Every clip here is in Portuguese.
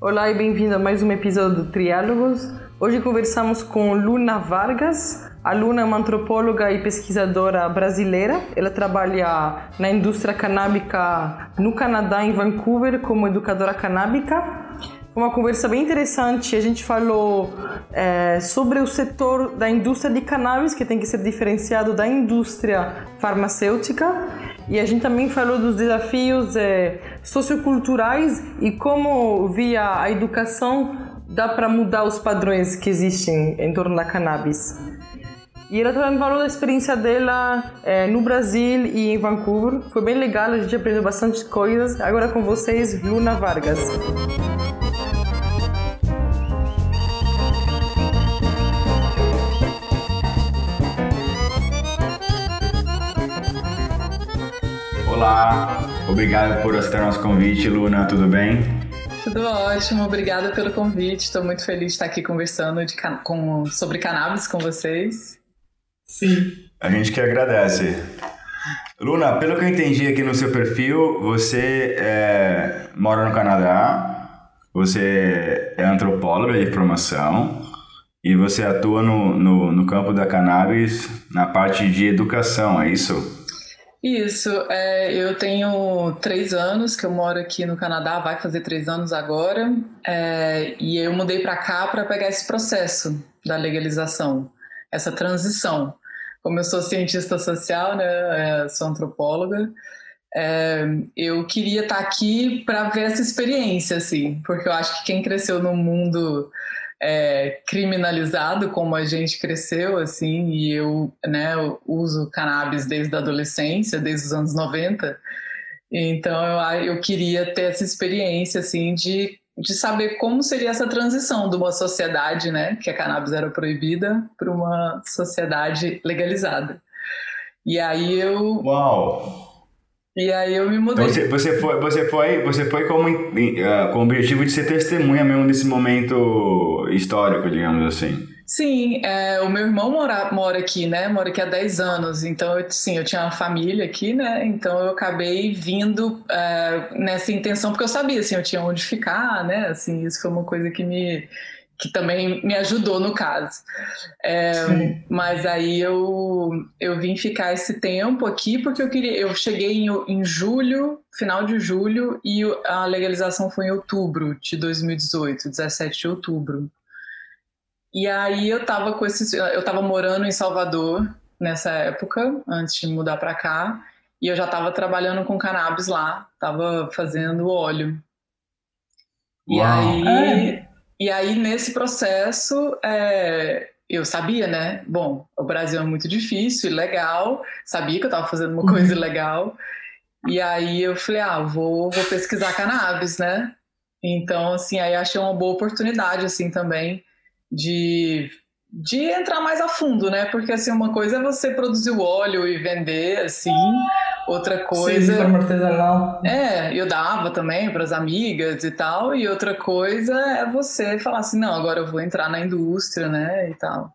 Olá e bem-vindo a mais um episódio do Triálogos. Hoje conversamos com Luna Vargas. A Luna é uma antropóloga e pesquisadora brasileira. Ela trabalha na indústria canábica no Canadá, em Vancouver, como educadora canábica. Uma conversa bem interessante. A gente falou é, sobre o setor da indústria de cannabis, que tem que ser diferenciado da indústria farmacêutica e a gente também falou dos desafios é, socioculturais e como, via a educação, dá para mudar os padrões que existem em torno da cannabis. E ela também falou da experiência dela é, no Brasil e em Vancouver. Foi bem legal, a gente aprendeu bastante coisas. Agora com vocês, Luna Vargas. Olá, obrigado por aceitar nosso convite, Luna, tudo bem? Tudo ótimo, obrigada pelo convite. Estou muito feliz de estar aqui conversando de, com, sobre cannabis com vocês. Sim. A gente que agradece. Luna, pelo que eu entendi aqui no seu perfil, você é, mora no Canadá, você é antropóloga de formação e você atua no, no, no campo da cannabis na parte de educação, é isso? Isso, é, eu tenho três anos que eu moro aqui no Canadá, vai fazer três anos agora, é, e eu mudei para cá para pegar esse processo da legalização, essa transição. Como eu sou cientista social, né, é, sou antropóloga, é, eu queria estar tá aqui para ver essa experiência, assim, porque eu acho que quem cresceu no mundo é, criminalizado como a gente cresceu, assim, e eu, né, uso cannabis desde a adolescência, desde os anos 90, então eu, eu queria ter essa experiência, assim, de, de saber como seria essa transição de uma sociedade, né, que a cannabis era proibida, para uma sociedade legalizada. E aí eu... Uau! E aí eu me mudei. Então você, você foi, você foi, você foi como, uh, com o objetivo de ser testemunha mesmo desse momento histórico, digamos assim. Sim, é, o meu irmão mora, mora aqui, né? Mora aqui há 10 anos, então eu, sim, eu tinha uma família aqui, né? Então eu acabei vindo é, nessa intenção, porque eu sabia, assim, eu tinha onde ficar, né? Assim, isso foi uma coisa que me, que também me ajudou no caso. É, mas aí eu, eu vim ficar esse tempo aqui porque eu queria. Eu cheguei em, em julho, final de julho, e a legalização foi em outubro de 2018, 17 de outubro. E aí eu tava com esses. Eu tava morando em Salvador nessa época, antes de mudar para cá, e eu já estava trabalhando com cannabis lá, estava fazendo óleo. E Uau. aí. É e aí, nesse processo, é, eu sabia, né? Bom, o Brasil é muito difícil, legal, sabia que eu estava fazendo uma uhum. coisa legal. E aí eu falei, ah, vou, vou pesquisar cannabis, né? Então, assim, aí achei uma boa oportunidade, assim, também de, de entrar mais a fundo, né? Porque, assim, uma coisa é você produzir o óleo e vender, assim, Outra coisa. Sim, forma artesanal. É, eu dava também para as amigas e tal. E outra coisa é você falar assim: não, agora eu vou entrar na indústria, né? E tal.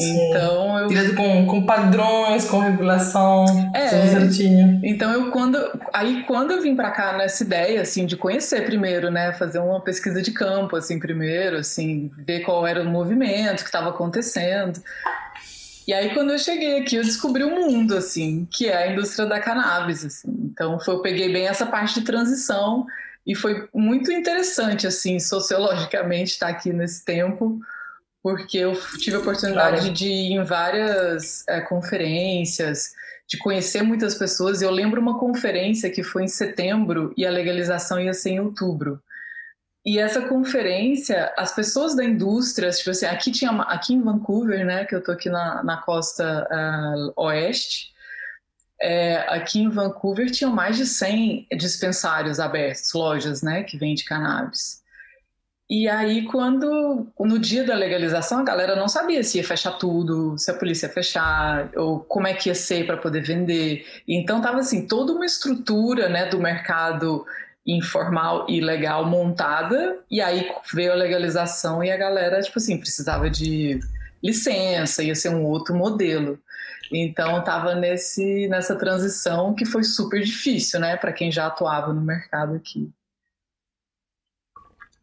Sim. Então eu. Direto com, com padrões, com regulação, é, certinho. Então eu quando. Aí quando eu vim para cá nessa ideia, assim, de conhecer primeiro, né? Fazer uma pesquisa de campo, assim, primeiro, assim, ver qual era o movimento que estava acontecendo. E aí, quando eu cheguei aqui, eu descobri um mundo, assim, que é a indústria da cannabis, assim. Então, foi, eu peguei bem essa parte de transição e foi muito interessante, assim, sociologicamente, estar aqui nesse tempo, porque eu tive a oportunidade claro. de ir em várias é, conferências, de conhecer muitas pessoas. Eu lembro uma conferência que foi em setembro e a legalização ia ser em outubro. E essa conferência, as pessoas da indústria, tipo assim, aqui tinha aqui em Vancouver, né, que eu tô aqui na, na costa uh, oeste, é, aqui em Vancouver tinham mais de 100 dispensários abertos, lojas, né, que vendem cannabis. E aí, quando, no dia da legalização, a galera não sabia se ia fechar tudo, se a polícia ia fechar, ou como é que ia ser para poder vender. Então, tava assim, toda uma estrutura, né, do mercado informal e legal montada, e aí veio a legalização e a galera, tipo assim, precisava de licença, ia ser um outro modelo. Então estava nessa transição que foi super difícil, né, para quem já atuava no mercado aqui.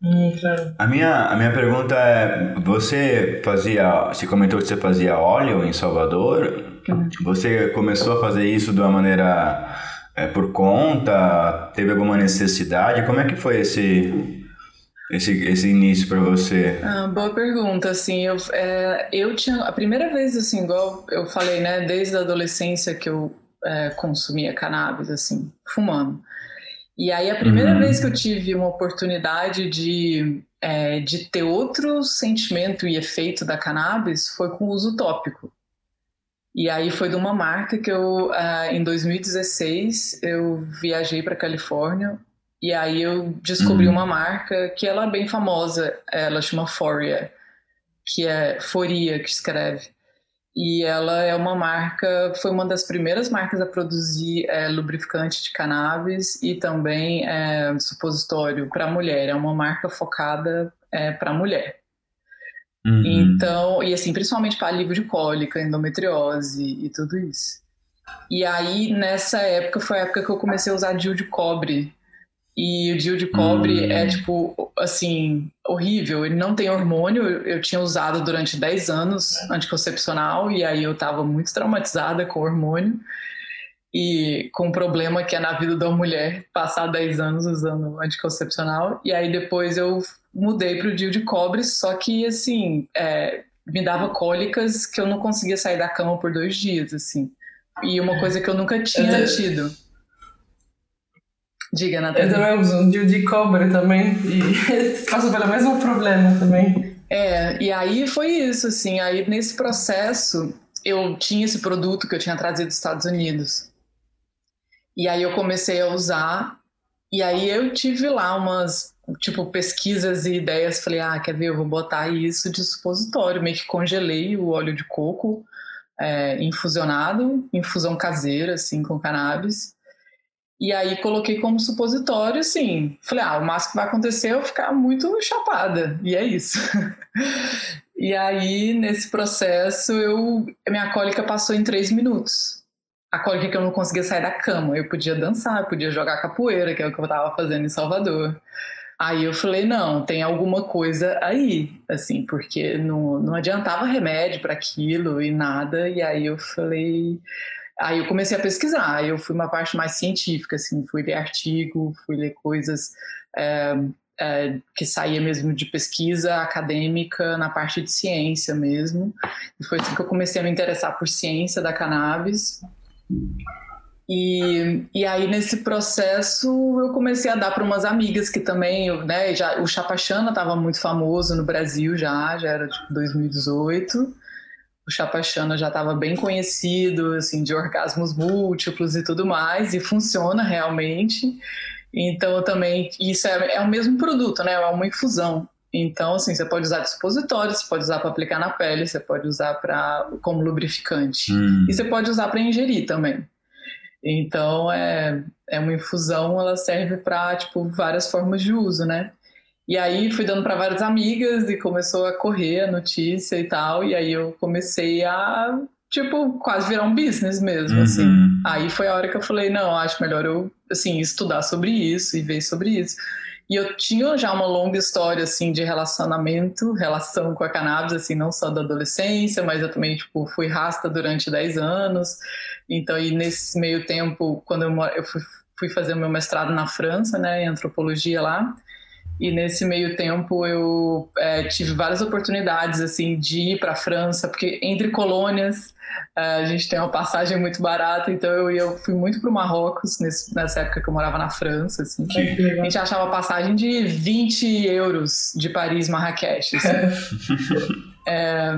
Hum, claro. A minha, a minha pergunta é: você fazia. Você comentou que você fazia óleo em Salvador. Uhum. Você começou a fazer isso de uma maneira é, por conta? Teve alguma necessidade? Como é que foi esse, esse, esse início para você? Ah, boa pergunta, assim, eu, é, eu tinha, a primeira vez, assim, igual eu falei, né, desde a adolescência que eu é, consumia cannabis, assim, fumando. E aí a primeira uhum. vez que eu tive uma oportunidade de, é, de ter outro sentimento e efeito da cannabis foi com o uso tópico. E aí foi de uma marca que eu, uh, em 2016, eu viajei para Califórnia e aí eu descobri uhum. uma marca que ela é bem famosa, ela chama Foria, que é Foria que escreve. E ela é uma marca, foi uma das primeiras marcas a produzir é, lubrificante de cannabis e também é, supositório para mulher. É uma marca focada é, para mulher. Uhum. Então, e assim, principalmente para alívio de cólica, endometriose e tudo isso. E aí, nessa época, foi a época que eu comecei a usar DIU de cobre e o DIU de cobre hum. é, tipo, assim, horrível. Ele não tem hormônio. Eu tinha usado durante 10 anos anticoncepcional e aí eu tava muito traumatizada com hormônio. E com o problema que é na vida da mulher passar 10 anos usando anticoncepcional. E aí depois eu mudei para o DIU de cobre, só que, assim, é, me dava cólicas que eu não conseguia sair da cama por dois dias, assim. E uma coisa que eu nunca tinha tido. Diga, Natália. Eu também uso um de cobre também e passo pelo mesmo problema também. É, e aí foi isso, assim, aí nesse processo eu tinha esse produto que eu tinha trazido dos Estados Unidos. E aí eu comecei a usar, e aí eu tive lá umas, tipo, pesquisas e ideias, falei, ah, quer ver, eu vou botar isso de supositório, meio que congelei o óleo de coco é, infusionado, infusão caseira, assim, com cannabis, e aí coloquei como supositório, assim, falei, ah, o máximo que vai acontecer é eu ficar muito chapada, e é isso. e aí, nesse processo, eu, minha cólica passou em três minutos. A cólica que eu não conseguia sair da cama, eu podia dançar, eu podia jogar capoeira, que é o que eu estava fazendo em Salvador. Aí eu falei, não, tem alguma coisa aí, assim, porque não, não adiantava remédio para aquilo e nada. E aí eu falei, Aí eu comecei a pesquisar, eu fui uma parte mais científica, assim, fui ler artigo, fui ler coisas é, é, que saía mesmo de pesquisa acadêmica na parte de ciência mesmo. E foi assim que eu comecei a me interessar por ciência da cannabis. E, e aí, nesse processo, eu comecei a dar para umas amigas que também, né, já, o Chapachana estava muito famoso no Brasil já, já era tipo 2018 o Chapachana já estava bem conhecido, assim, de orgasmos múltiplos e tudo mais, e funciona realmente. Então, também, isso é, é o mesmo produto, né? É uma infusão. Então, assim, você pode usar dispositório, você pode usar para aplicar na pele, você pode usar para como lubrificante. Hum. E você pode usar para ingerir também. Então, é, é uma infusão, ela serve para, tipo, várias formas de uso, né? E aí fui dando para várias amigas e começou a correr a notícia e tal. E aí eu comecei a, tipo, quase virar um business mesmo, assim. uhum. assim. Aí foi a hora que eu falei, não, acho melhor eu, assim, estudar sobre isso e ver sobre isso. E eu tinha já uma longa história, assim, de relacionamento, relação com a cannabis, assim, não só da adolescência, mas eu também, tipo, fui rasta durante 10 anos. Então, e nesse meio tempo, quando eu, eu fui, fui fazer o meu mestrado na França, né, em antropologia lá, e nesse meio tempo eu é, tive várias oportunidades assim de ir para a França, porque entre colônias é, a gente tem uma passagem muito barata, então eu, eu fui muito para o Marrocos nesse, nessa época que eu morava na França. Assim, a gente achava passagem de 20 euros de Paris Marrakech. Assim. é,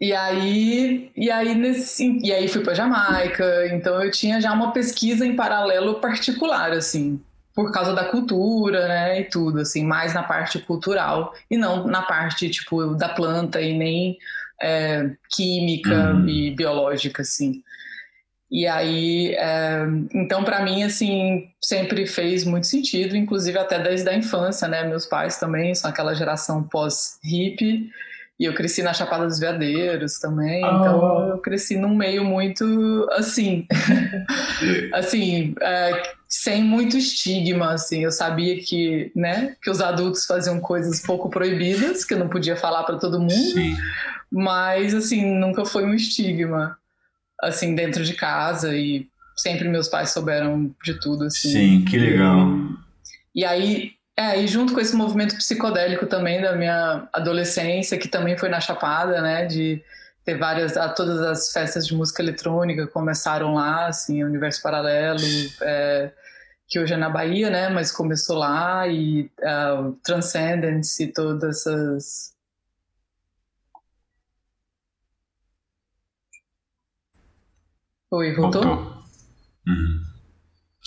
e aí, e aí nesse, e aí fui para Jamaica, então eu tinha já uma pesquisa em paralelo particular assim por causa da cultura, né, e tudo, assim, mais na parte cultural e não na parte, tipo, da planta e nem é, química uhum. e biológica, assim. E aí, é, então, para mim, assim, sempre fez muito sentido, inclusive até desde a infância, né, meus pais também são aquela geração pós-hippie, E eu cresci na Chapada dos Veadeiros também, oh. então eu cresci num meio muito assim, assim, é, sem muito estigma, assim. Eu sabia que, né, que os adultos faziam coisas pouco proibidas, que eu não podia falar para todo mundo, Sim. mas assim nunca foi um estigma, assim dentro de casa e sempre meus pais souberam de tudo, assim. Sim, que legal. E, e aí é, e junto com esse movimento psicodélico também da minha adolescência, que também foi na Chapada, né, de ter várias, todas as festas de música eletrônica começaram lá, assim, Universo Paralelo, é, que hoje é na Bahia, né, mas começou lá, e uh, Transcendence e todas essas... Oi, voltou? voltou. Uhum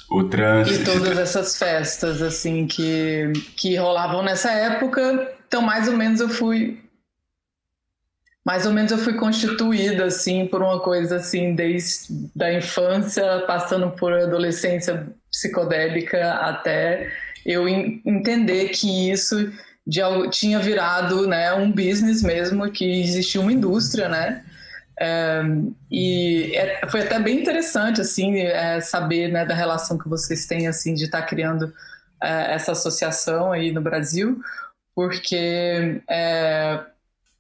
o trânsito. E todas essas festas, assim, que, que rolavam nessa época. Então, mais ou menos eu fui. Mais ou menos eu fui constituída, assim, por uma coisa, assim, desde da infância, passando por adolescência psicodélica, até eu entender que isso de, tinha virado, né, um business mesmo, que existia uma indústria, né, é, e é, foi até bem interessante assim é, saber né, da relação que vocês têm assim de estar tá criando é, essa associação aí no Brasil, porque é,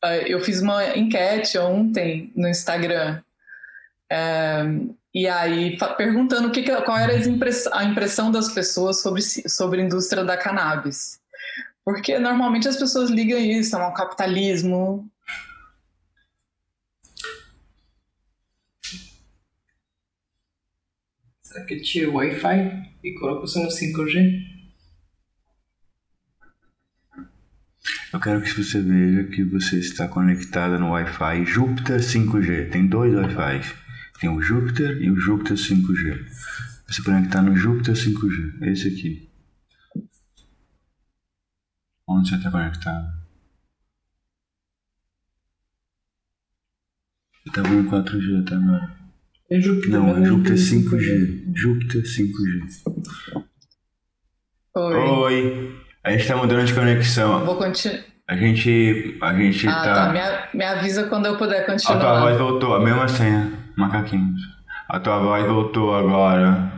é, eu fiz uma enquete ontem no Instagram e aí perguntando que, qual era a impressão das pessoas sobre, sobre a indústria da cannabis. Porque normalmente as pessoas ligam isso ao capitalismo, Será que tira o Wi-Fi e coloca você no 5G? Eu quero que você veja que você está conectada no Wi-Fi Júpiter 5G. Tem dois Wi-Fi. Tem o Júpiter e o Júpiter 5G. Você conectar no Júpiter 5G. Esse aqui. Onde você está conectado? Você está vendo 4G até agora. É Júpiter. Não, é Júpiter 5G. Júpiter 5G. Oi. Oi. A gente tá mudando de conexão. Vou continuar. A gente. A gente ah, tá. tá. Me, me avisa quando eu puder continuar. A tua voz voltou, a mesma senha, macaquinhos. A tua voz voltou agora.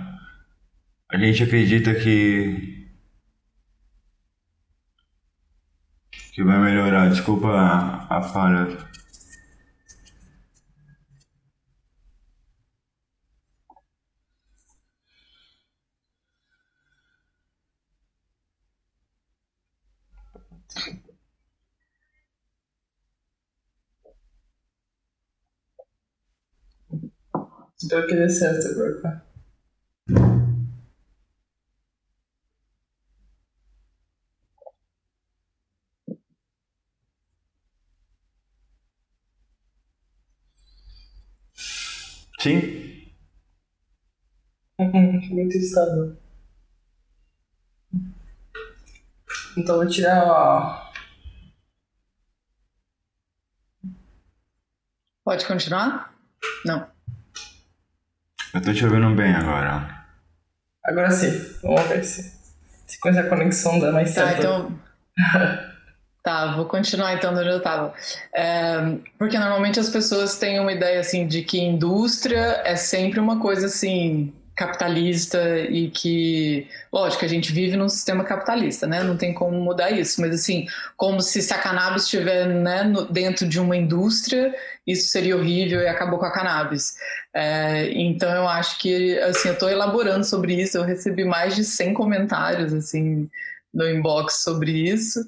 A gente acredita que. Que vai melhorar. Desculpa a, a falha. Espero que dê certo agora. Sim? Uhum, muito estável. Então vou tirar ó. Pode continuar? Não. Eu tô te ouvindo bem agora. Agora sim. Vamos ver se, se com essa conexão dá mais tá, certo. Tá, então. tá, vou continuar então onde eu tava. É, porque normalmente as pessoas têm uma ideia assim de que indústria é sempre uma coisa assim capitalista e que, lógico, a gente vive num sistema capitalista, né? Não tem como mudar isso, mas assim, como se, se a cannabis estiver né, no, dentro de uma indústria, isso seria horrível e acabou com a cannabis. É, então eu acho que, assim, eu estou elaborando sobre isso, eu recebi mais de 100 comentários, assim, no inbox sobre isso,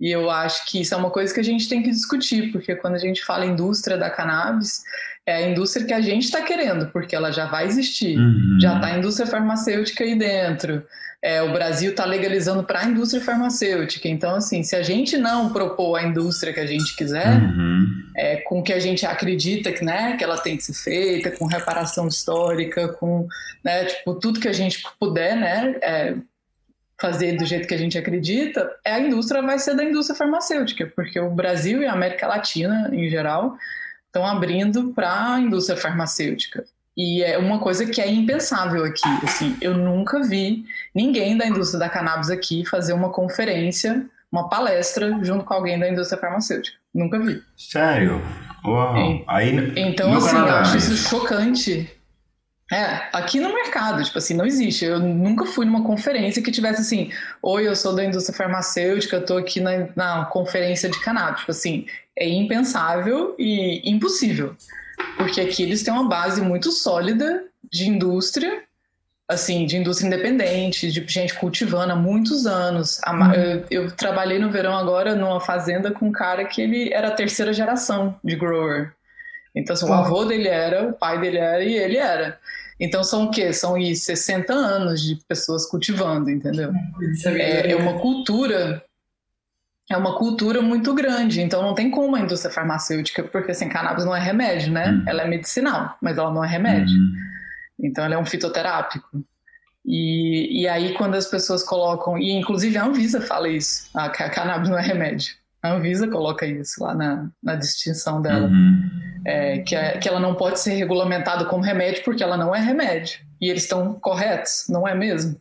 e eu acho que isso é uma coisa que a gente tem que discutir, porque quando a gente fala indústria da cannabis, é a indústria que a gente está querendo, porque ela já vai existir. Uhum. Já está a indústria farmacêutica aí dentro. É, o Brasil está legalizando para a indústria farmacêutica. Então, assim, se a gente não propor a indústria que a gente quiser, uhum. é, com que a gente acredita que, né, que ela tem que ser feita, com reparação histórica, com né, tipo, tudo que a gente puder né, é, fazer do jeito que a gente acredita, é a indústria vai ser da indústria farmacêutica, porque o Brasil e a América Latina, em geral, estão abrindo para a indústria farmacêutica. E é uma coisa que é impensável aqui. Assim, eu nunca vi ninguém da indústria da cannabis aqui fazer uma conferência, uma palestra junto com alguém da indústria farmacêutica. Nunca vi. Sério? Uau. Aí, então, assim, Canadá, eu acho isso chocante. É, aqui no mercado, tipo assim, não existe. Eu nunca fui numa conferência que tivesse assim, oi, eu sou da indústria farmacêutica, eu tô aqui na, na conferência de cannabis. Tipo assim, é impensável e impossível. Porque aqui eles têm uma base muito sólida de indústria, assim, de indústria independente, de gente cultivando há muitos anos. Uhum. Eu, eu, trabalhei no verão agora numa fazenda com um cara que ele era a terceira geração de grower. Então, assim, o avô dele era, o pai dele era e ele era. Então são o quê? São 60 anos de pessoas cultivando, entendeu? É, é uma cultura é uma cultura muito grande, então não tem como a indústria farmacêutica, porque assim, cannabis não é remédio, né? Uhum. Ela é medicinal, mas ela não é remédio. Uhum. Então ela é um fitoterápico. E, e aí quando as pessoas colocam, e inclusive a Anvisa fala isso, a, a cannabis não é remédio. A Anvisa coloca isso lá na, na distinção dela. Uhum. É, que, é, que ela não pode ser regulamentada como remédio porque ela não é remédio. E eles estão corretos, não é mesmo?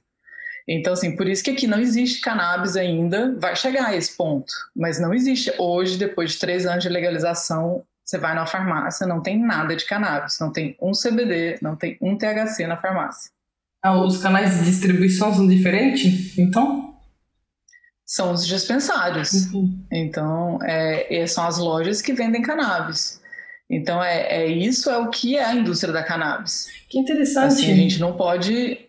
Então, assim, por isso que aqui não existe cannabis ainda, vai chegar a esse ponto, mas não existe. Hoje, depois de três anos de legalização, você vai na farmácia, não tem nada de cannabis, não tem um CBD, não tem um THC na farmácia. Ah, os canais de distribuição são diferentes, então? São os dispensários. Uhum. Então, é, são as lojas que vendem cannabis. Então, é, é, isso é o que é a indústria da cannabis. Que interessante. Assim, a gente não pode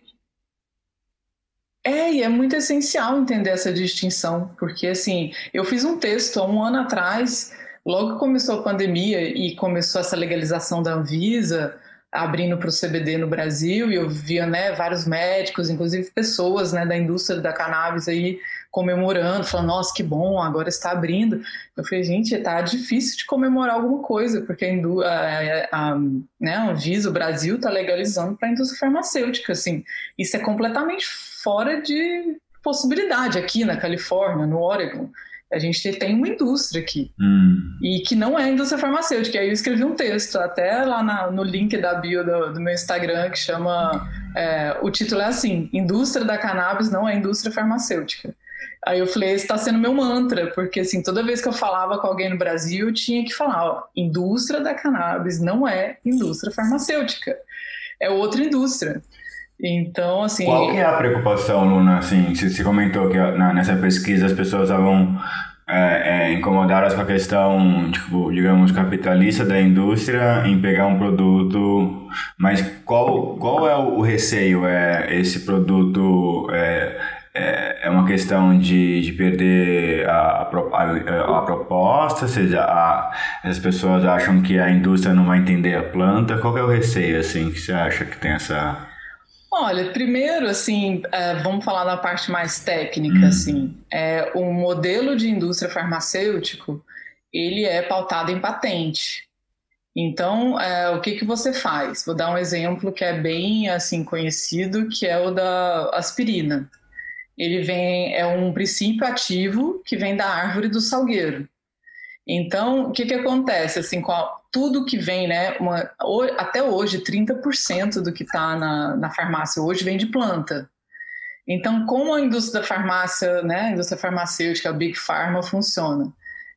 é, e é muito essencial entender essa distinção, porque assim, eu fiz um texto há um ano atrás, logo que começou a pandemia e começou essa legalização da Anvisa, abrindo para o CBD no Brasil, e eu via né, vários médicos, inclusive pessoas né, da indústria da cannabis aí comemorando, falando, nossa, que bom, agora está abrindo. Eu falei, gente, está difícil de comemorar alguma coisa, porque a, a, a, né, a Anvisa, o Brasil, está legalizando para a indústria farmacêutica, assim. Isso é completamente fora de possibilidade aqui na Califórnia, no Oregon. A gente tem uma indústria aqui. Hum. E que não é indústria farmacêutica. Aí eu escrevi um texto, até lá na, no link da bio do, do meu Instagram, que chama. É, o título é assim: Indústria da cannabis não é indústria farmacêutica. Aí eu falei, esse está sendo meu mantra, porque assim, toda vez que eu falava com alguém no Brasil, eu tinha que falar, ó, indústria da cannabis não é indústria farmacêutica, é outra indústria. Então, assim. Qual que é a preocupação, Luna? Assim, você comentou que nessa pesquisa as pessoas estavam é, é, incomodadas com a questão, tipo, digamos, capitalista da indústria em pegar um produto, mas qual, qual é o receio? É esse produto é, é, é uma questão de, de perder a, a, a proposta, ou seja, a, as pessoas acham que a indústria não vai entender a planta. Qual é o receio, assim, que você acha que tem essa Olha, primeiro, assim, é, vamos falar da parte mais técnica, hum. assim. É, o modelo de indústria farmacêutico, ele é pautado em patente. Então, é, o que, que você faz? Vou dar um exemplo que é bem, assim, conhecido, que é o da aspirina. Ele vem, é um princípio ativo que vem da árvore do salgueiro. Então, o que, que acontece? Assim, com a, tudo que vem, né? Uma, até hoje, 30% do que está na, na farmácia hoje vem de planta. Então, como a indústria da farmácia, né, a indústria farmacêutica, a Big Pharma, funciona?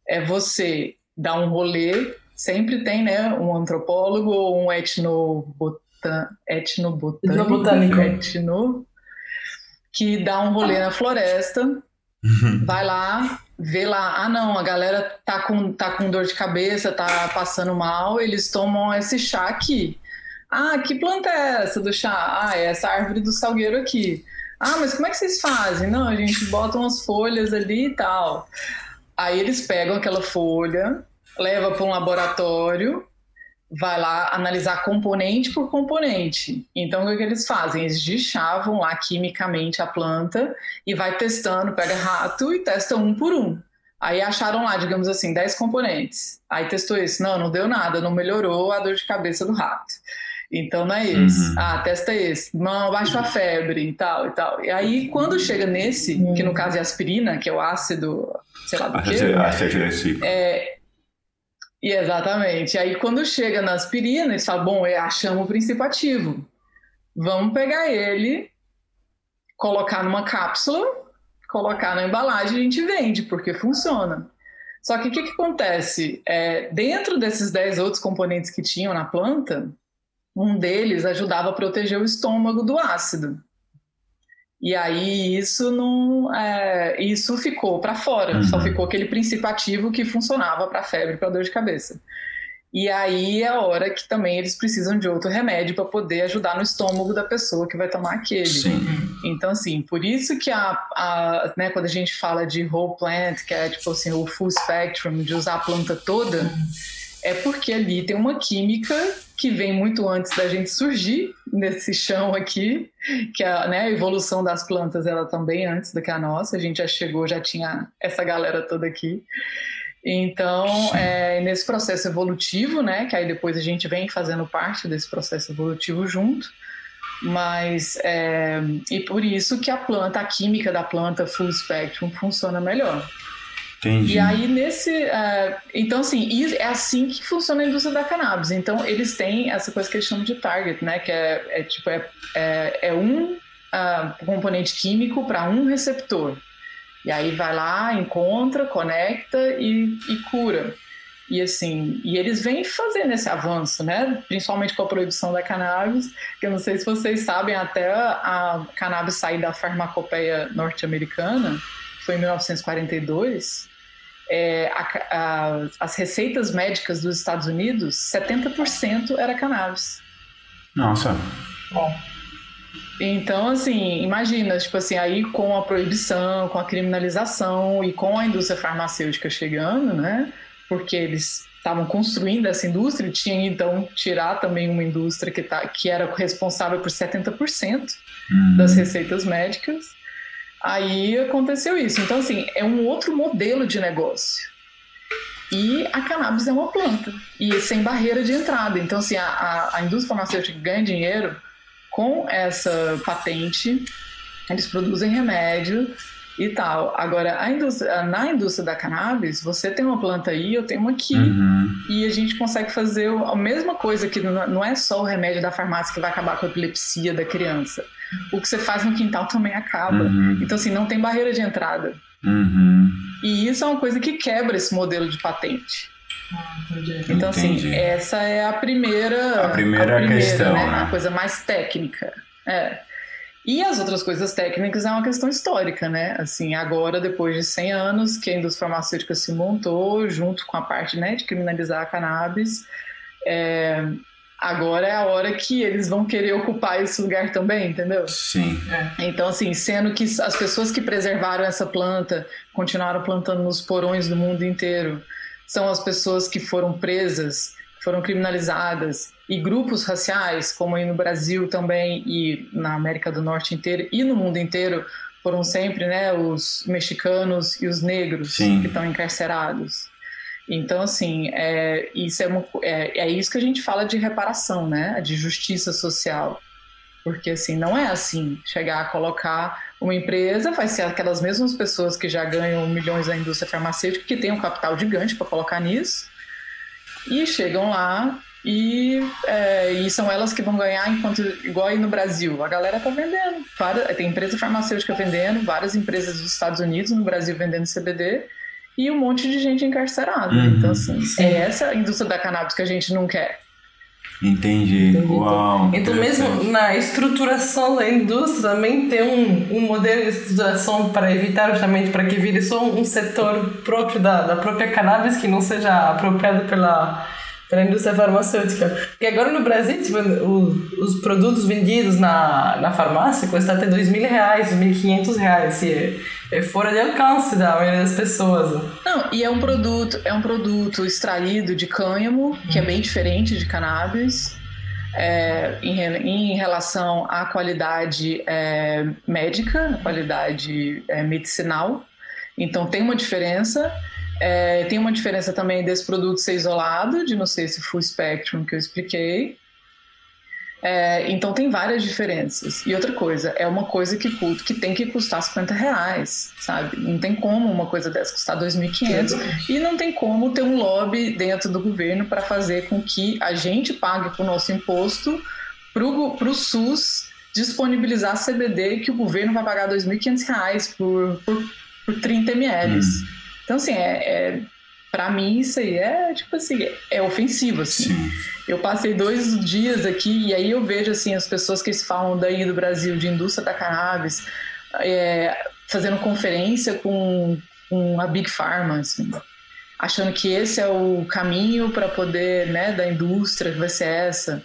É você dar um rolê, sempre tem né, um antropólogo ou um etnobotan, etnobotânico, etno, que dá um rolê na floresta, uhum. vai lá, vê lá, ah não, a galera tá com, tá com dor de cabeça, tá passando mal, eles tomam esse chá aqui. Ah, que planta é essa do chá? Ah, é essa árvore do salgueiro aqui. Ah, mas como é que vocês fazem? Não, a gente bota umas folhas ali e tal. Aí eles pegam aquela folha, leva para um laboratório, vai lá analisar componente por componente. Então, o que, eles fazem? Eles deschavam lá quimicamente a planta e vai testando, pega rato e testa um por um. Aí acharam lá, digamos assim, 10 componentes. Aí testou isso. Não, não deu nada, não melhorou a dor de cabeça do rato. Então não é esse. Uhum. Ah, testa esse. Não, baixa a febre e tal e tal. E aí, quando chega nesse, que no caso é aspirina, que é o ácido, sei lá do que. Ácido é, e exatamente. Aí quando chega na aspirina, eles falam, bom, é, achamos o princípio ativo. Vamos pegar ele, colocar numa cápsula, colocar na embalagem a gente vende, porque funciona. Só que o que, que acontece? É, dentro desses 10 outros componentes que tinham na planta, um deles ajudava a proteger o estômago do ácido. E aí isso não, é, isso ficou para fora, uhum. só ficou aquele princípio ativo que funcionava para febre, para dor de cabeça. E aí é a hora que também eles precisam de outro remédio para poder ajudar no estômago da pessoa que vai tomar aquele. Sim. Então, assim, por isso que a, a, né, quando a gente fala de whole plant, que é tipo assim, o full spectrum, de usar a planta toda, é porque ali tem uma química que vem muito antes da gente surgir nesse chão aqui, que a, né, a evolução das plantas ela também antes do que a nossa. A gente já chegou, já tinha essa galera toda aqui. Então, é, nesse processo evolutivo, né, que aí depois a gente vem fazendo parte desse processo evolutivo junto, mas é, e por isso que a planta, a química da planta full spectrum funciona melhor. Entendi. E aí nesse, uh, então assim, é assim que funciona a indústria da cannabis. Então eles têm essa coisa que eles chamam de target, né, que é, é tipo é, é, é um uh, componente químico para um receptor. E aí vai lá, encontra, conecta e, e cura. E assim, e eles vêm fazendo esse avanço, né? Principalmente com a proibição da cannabis, que eu não sei se vocês sabem, até a cannabis sair da farmacopeia norte-americana, foi em 1942, é, a, a, as receitas médicas dos Estados Unidos, 70% era cannabis. Nossa. Bom, então, assim, imagina, tipo assim, aí com a proibição, com a criminalização e com a indústria farmacêutica chegando, né? Porque eles estavam construindo essa indústria e tinham então tirar também uma indústria que, tá, que era responsável por 70% uhum. das receitas médicas. Aí aconteceu isso. Então, assim, é um outro modelo de negócio. E a cannabis é uma planta e sem barreira de entrada. Então, assim, a, a, a indústria farmacêutica ganha dinheiro com essa patente, eles produzem remédio e tal. Agora, indústria, na indústria da cannabis, você tem uma planta aí, eu tenho uma aqui, uhum. e a gente consegue fazer a mesma coisa que não é só o remédio da farmácia que vai acabar com a epilepsia da criança. O que você faz no quintal também acaba. Uhum. Então, assim, não tem barreira de entrada. Uhum. E isso é uma coisa que quebra esse modelo de patente. Ah, então, assim, entendi. assim, essa é a primeira, a primeira, a primeira questão, né? né? A coisa mais técnica. É. E as outras coisas técnicas é uma questão histórica, né? Assim, agora, depois de 100 anos que a indústria farmacêutica se montou, junto com a parte né, de criminalizar a cannabis, é, agora é a hora que eles vão querer ocupar esse lugar também, entendeu? Sim. É. Então, assim, sendo que as pessoas que preservaram essa planta continuaram plantando nos porões do mundo inteiro, são as pessoas que foram presas, foram criminalizadas, e grupos raciais, como aí no Brasil também e na América do Norte inteira e no mundo inteiro, foram sempre né, os mexicanos e os negros Sim. que estão encarcerados. Então, assim, é, isso é, uma, é, é isso que a gente fala de reparação, né? De justiça social. Porque, assim, não é assim chegar a colocar uma empresa, vai ser aquelas mesmas pessoas que já ganham milhões da indústria farmacêutica, que tem um capital gigante para colocar nisso, e chegam lá e, é, e, são elas que vão ganhar enquanto igual aí no Brasil a galera tá vendendo tem empresa farmacêutica vendendo várias empresas dos Estados Unidos no Brasil vendendo CBD e um monte de gente encarcerada uhum. então assim Sim. é essa indústria da cannabis que a gente não quer Entendi. Entendi. Uau. Então, mesmo na estruturação da indústria, também tem um, um modelo de estruturação para evitar justamente para que vire só um setor próprio da, da própria cannabis que não seja apropriado pela pela indústria farmacêutica. Porque agora no Brasil, tipo, os, os produtos vendidos na, na farmácia custam até dois mil reais, mil quinhentos reais. E é, é fora de alcance da maioria das pessoas. Não, e é um produto, é um produto extraído de cânhamo, que é bem diferente de cannabis. É, em, em, relação à qualidade é, médica, qualidade é, medicinal. Então tem uma diferença. É, tem uma diferença também desse produto ser isolado, de não ser esse full spectrum que eu expliquei. É, então tem várias diferenças. E outra coisa, é uma coisa que, que tem que custar 50 reais, sabe? Não tem como uma coisa dessa custar 2.500 e não tem como ter um lobby dentro do governo para fazer com que a gente pague com o nosso imposto para o SUS disponibilizar CBD que o governo vai pagar R$ 2.500 por, por, por 30 ml. Hum. Então, assim, é, é para mim isso aí é tipo assim é ofensivo assim Sim. eu passei dois dias aqui e aí eu vejo assim as pessoas que falam daí do Brasil de indústria da cannabis é, fazendo conferência com, com a big pharma assim, achando que esse é o caminho para poder né da indústria que vai ser essa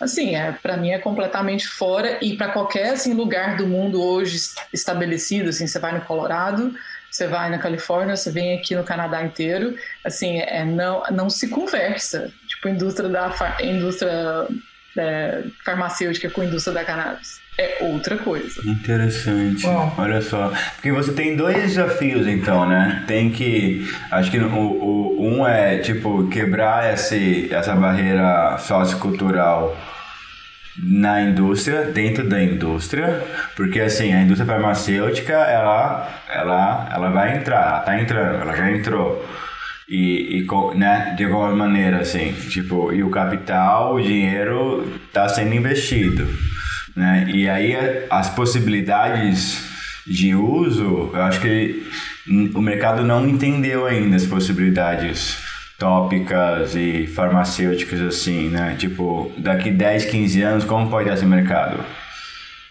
assim é para mim é completamente fora e para qualquer assim lugar do mundo hoje estabelecido assim você vai no Colorado você vai na Califórnia, você vem aqui no Canadá inteiro, assim, é, não, não se conversa, tipo, indústria da indústria é, farmacêutica com indústria da cannabis. É outra coisa. Interessante. Bom. Olha só. Porque você tem dois desafios, então, né? Tem que. Acho que o, o um é, tipo, quebrar esse, essa barreira sociocultural na indústria, dentro da indústria, porque assim, a indústria farmacêutica, ela, ela, ela vai entrar, ela tá entrando, ela já entrou. E, e né, de alguma maneira, assim, tipo, e o capital, o dinheiro está sendo investido, né? E aí as possibilidades de uso, eu acho que o mercado não entendeu ainda as possibilidades tópicas e farmacêuticas assim, né? Tipo, daqui 10, 15 anos, como pode esse mercado?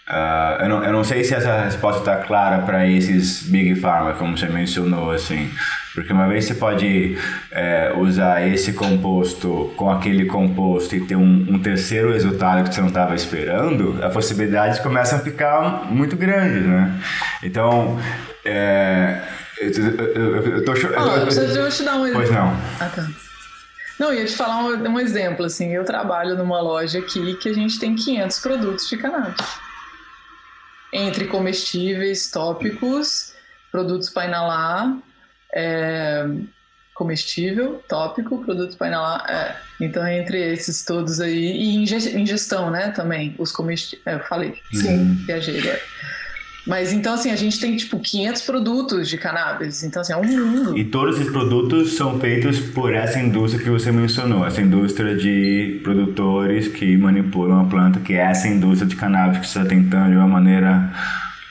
Uh, eu, não, eu não sei se essa resposta está clara para esses Big Pharma, como você mencionou, assim. Porque uma vez você pode é, usar esse composto com aquele composto e ter um, um terceiro resultado que você não estava esperando, as possibilidades começam a ficar muito grandes, né? Então, é, eu, eu, eu tô chorando. Deixa eu te dar um exemplo. Pois não. Ah, tá. Não, ia te falar um, um, exemplo, assim, eu trabalho numa loja aqui que a gente tem 500 produtos de cannabis. Entre comestíveis, tópicos, produtos para inalar, é, comestível, tópico, produtos para inalar, é. Então, entre esses todos aí, e ingestão, né, também, os comestíveis, é, eu falei, sim, viajei agora. Mas então, assim, a gente tem, tipo, 500 produtos de cannabis. Então, assim, é um mundo. E todos esses produtos são feitos por essa indústria que você mencionou. Essa indústria de produtores que manipulam a planta, que é essa indústria de cannabis que está tentando de uma maneira...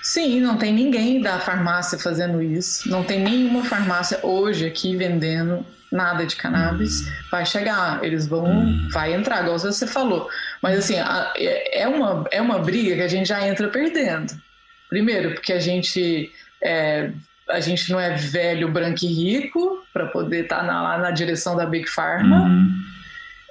Sim, não tem ninguém da farmácia fazendo isso. Não tem nenhuma farmácia hoje aqui vendendo nada de cannabis. Hum. Vai chegar, eles vão... Hum. Vai entrar, igual você falou. Mas, assim, é, é uma, é uma briga que a gente já entra perdendo Primeiro, porque a gente é, a gente não é velho, branco e rico para poder estar tá lá na direção da Big Pharma. Uhum.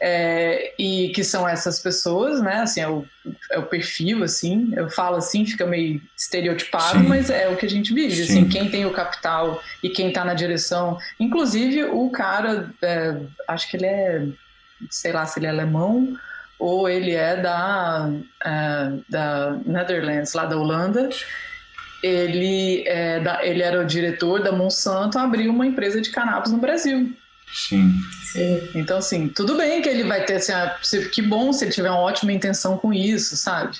É, e que são essas pessoas, né? Assim, é o, é o perfil, assim. Eu falo assim, fica meio estereotipado, Sim. mas é o que a gente vive. Assim, quem tem o capital e quem está na direção. Inclusive, o cara, é, acho que ele é, sei lá se ele é alemão ou ele é da, uh, da Netherlands, lá da Holanda. Ele, é da, ele era o diretor da Monsanto, abriu uma empresa de cannabis no Brasil. Sim. Sim. Então, assim, tudo bem que ele vai ter, assim, ah, que bom se ele tiver uma ótima intenção com isso, sabe?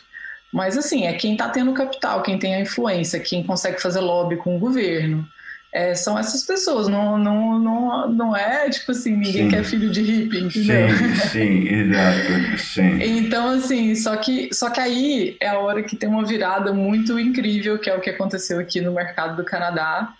Mas, assim, é quem está tendo capital, quem tem a influência, quem consegue fazer lobby com o governo, é, são essas pessoas, não, não, não, não é tipo assim, ninguém sim. quer filho de hippie, entendeu? Sim, sim, exato. Sim. Então, assim, só que, só que aí é a hora que tem uma virada muito incrível, que é o que aconteceu aqui no mercado do Canadá,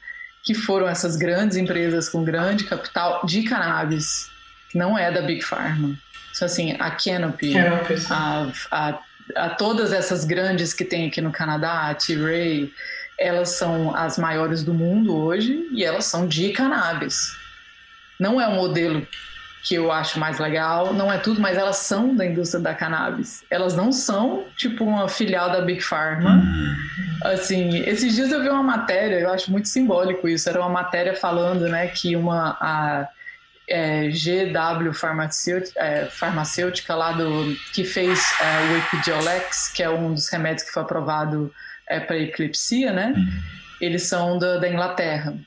que foram essas grandes empresas com grande capital de cannabis, que não é da Big Pharma. Então, assim, a Canopy, Canopy. A, a, a todas essas grandes que tem aqui no Canadá, a T-Ray, elas são as maiores do mundo hoje e elas são de cannabis. Não é o modelo que eu acho mais legal, não é tudo, mas elas são da indústria da cannabis. Elas não são tipo uma filial da Big Pharma. Assim, esses dias eu vi uma matéria, eu acho muito simbólico isso. Era uma matéria falando, né, que uma a é, GW farmacêutica, é, farmacêutica lá do que fez é, o Epidiolex, que é um dos remédios que foi aprovado é para eclipsia, né? Uhum. Eles são da, da Inglaterra.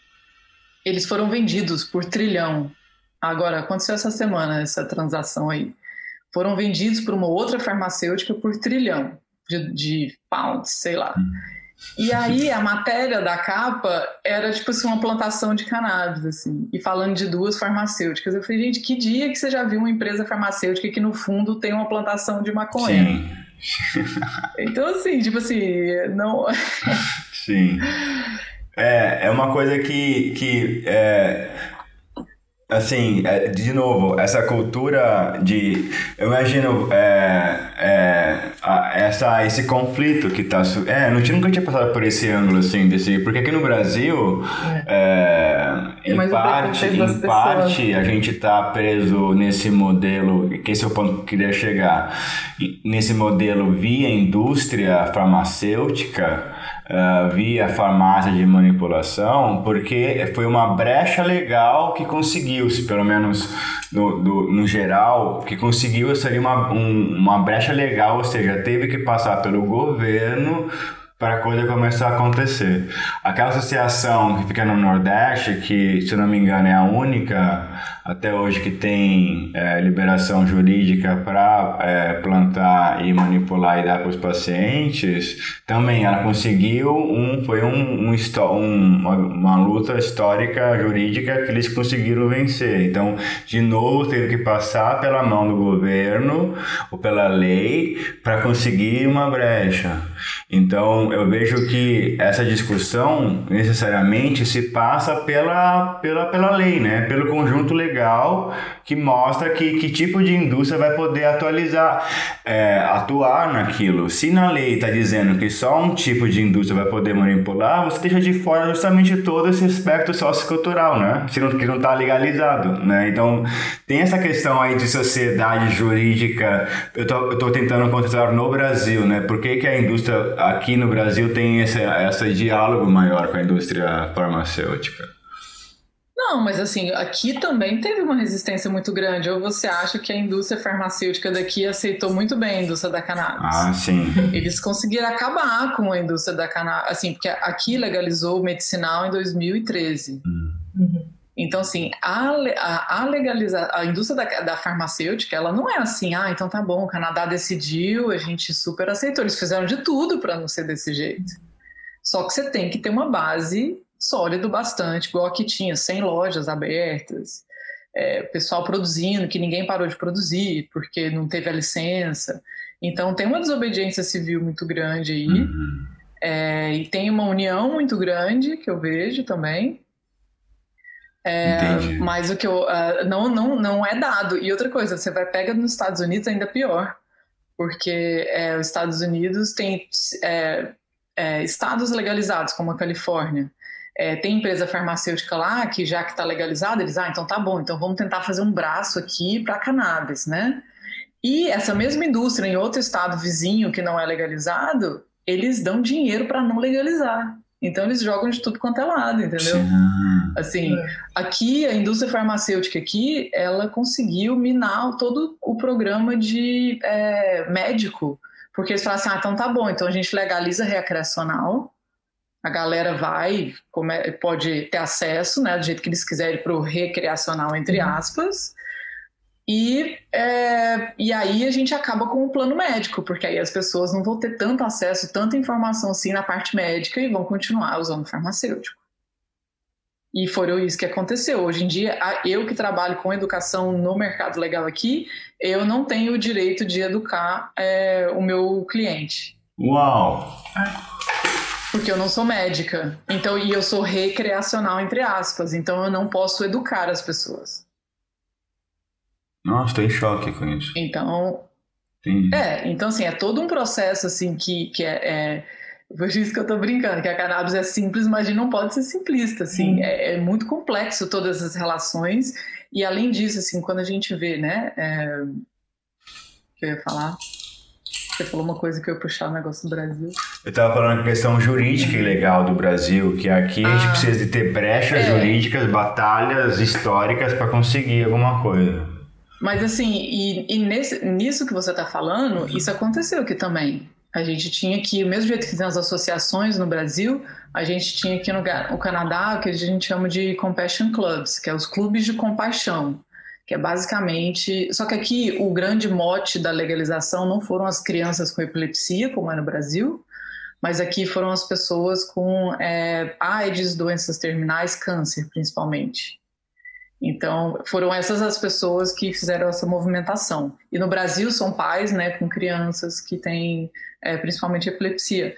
Eles foram vendidos por trilhão. Agora, aconteceu essa semana essa transação aí. Foram vendidos por uma outra farmacêutica por trilhão de, de pounds, sei lá. Uhum. E aí a matéria da capa era tipo assim uma plantação de cannabis assim, e falando de duas farmacêuticas. Eu falei, gente, que dia que você já viu uma empresa farmacêutica que no fundo tem uma plantação de maconha? Sim. então, assim, tipo assim, não. Sim. É, é uma coisa que, que é, Assim, é, de novo, essa cultura de. Eu imagino é, é, essa, esse conflito que está. É, não, nunca tinha passado por esse ângulo, assim, desse. Porque aqui no Brasil, é. Em, parte, em parte, a gente está preso nesse modelo, que esse é o ponto que eu queria chegar, nesse modelo via indústria farmacêutica uh, via farmácia de manipulação, porque foi uma brecha legal que conseguiu-se, pelo menos no, do, no geral, que conseguiu seria uma, um, uma brecha legal, ou seja, teve que passar pelo governo para a coisa começar a acontecer. Aquela associação que fica no Nordeste, que se não me engano é a única até hoje que tem é, liberação jurídica para é, plantar e manipular e dar para os pacientes, também ela conseguiu um foi um, um, um uma, luta histórica jurídica que eles conseguiram vencer. Então, de novo, teve que passar pela mão do governo ou pela lei para conseguir uma brecha. Então, eu vejo que essa discussão necessariamente se passa pela, pela, pela lei, né? pelo conjunto legal que mostra que, que tipo de indústria vai poder atualizar, é, atuar naquilo. Se na lei está dizendo que só um tipo de indústria vai poder manipular, você deixa de fora justamente todo esse aspecto sociocultural, né? Se não, que não está legalizado, né? Então, tem essa questão aí de sociedade jurídica, eu tô, tô tentando contestar no Brasil, né? Por que, que a indústria aqui no Brasil tem esse, esse diálogo maior com a indústria farmacêutica? Não, mas assim, aqui também teve uma resistência muito grande. Ou você acha que a indústria farmacêutica daqui aceitou muito bem a indústria da cannabis? Ah, sim. Eles conseguiram acabar com a indústria da cannabis, assim, porque aqui legalizou o medicinal em 2013. Uhum. Então, assim, a, a, a legalizar a indústria da, da, farmacêutica, ela não é assim, ah, então tá bom, o Canadá decidiu, a gente super aceitou. Eles fizeram de tudo para não ser desse jeito. Só que você tem que ter uma base sólido bastante, igual aqui tinha 100 lojas abertas, é, pessoal produzindo, que ninguém parou de produzir porque não teve a licença. Então tem uma desobediência civil muito grande aí, uhum. é, e tem uma união muito grande que eu vejo também. É, mas o que eu, uh, não, não, não é dado. E outra coisa, você vai pega nos Estados Unidos ainda pior, porque é, os Estados Unidos tem é, é, estados legalizados, como a Califórnia, é, tem empresa farmacêutica lá que já que está legalizada, eles, ah, então tá bom, então vamos tentar fazer um braço aqui para cannabis, né? E essa mesma indústria em outro estado vizinho que não é legalizado, eles dão dinheiro para não legalizar. Então eles jogam de tudo quanto é lado, entendeu? Assim, aqui a indústria farmacêutica aqui, ela conseguiu minar todo o programa de é, médico, porque eles falam assim, ah, então tá bom, então a gente legaliza recreacional, a galera vai, pode ter acesso, né, do jeito que eles quiserem, para o recreacional, entre uhum. aspas. E, é, e aí a gente acaba com o plano médico, porque aí as pessoas não vão ter tanto acesso, tanta informação assim na parte médica e vão continuar usando farmacêutico. E foi isso que aconteceu. Hoje em dia, eu que trabalho com educação no mercado legal aqui, eu não tenho o direito de educar é, o meu cliente. Uau! Porque eu não sou médica. Então, e eu sou recreacional, entre aspas. Então eu não posso educar as pessoas. Nossa, tô em choque com isso. Então. Entendi. É, então assim, é todo um processo assim que, que é, é por isso que eu tô brincando, que a cannabis é simples, mas não pode ser simplista, assim, hum. é, é, muito complexo todas as relações, e além disso, assim, quando a gente vê, né, é... que eu ia falar? Você falou uma coisa que eu ia puxar o negócio do Brasil. Eu estava falando a questão jurídica e legal do Brasil, que aqui ah, a gente ah. precisa de ter brechas é. jurídicas, batalhas históricas para conseguir alguma coisa. Mas assim, e, e nesse, nisso que você está falando, isso aconteceu aqui também. A gente tinha aqui, o mesmo jeito que tem as associações no Brasil, a gente tinha aqui no, no Canadá o que a gente chama de Compassion Clubs, que é os clubes de compaixão que é basicamente. Só que aqui o grande mote da legalização não foram as crianças com epilepsia, como é no Brasil, mas aqui foram as pessoas com é, AIDS, doenças terminais, câncer principalmente. Então, foram essas as pessoas que fizeram essa movimentação. E no Brasil são pais, né, com crianças que têm é, principalmente epilepsia.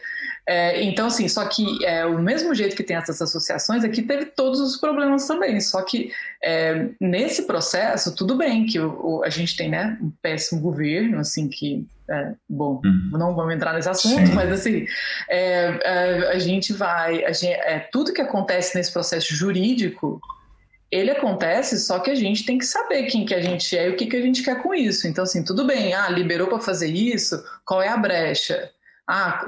É, então, assim, só que é, o mesmo jeito que tem essas associações, aqui teve todos os problemas também. Só que é, nesse processo, tudo bem que o, o, a gente tem, né, um péssimo governo, assim, que é, bom, uhum. não vamos entrar nesse assunto, Sim. mas assim, é, é, a gente vai, a gente, é, tudo que acontece nesse processo jurídico ele acontece, só que a gente tem que saber quem que a gente é e o que, que a gente quer com isso. Então, assim, tudo bem, ah, liberou para fazer isso, qual é a brecha? Ah,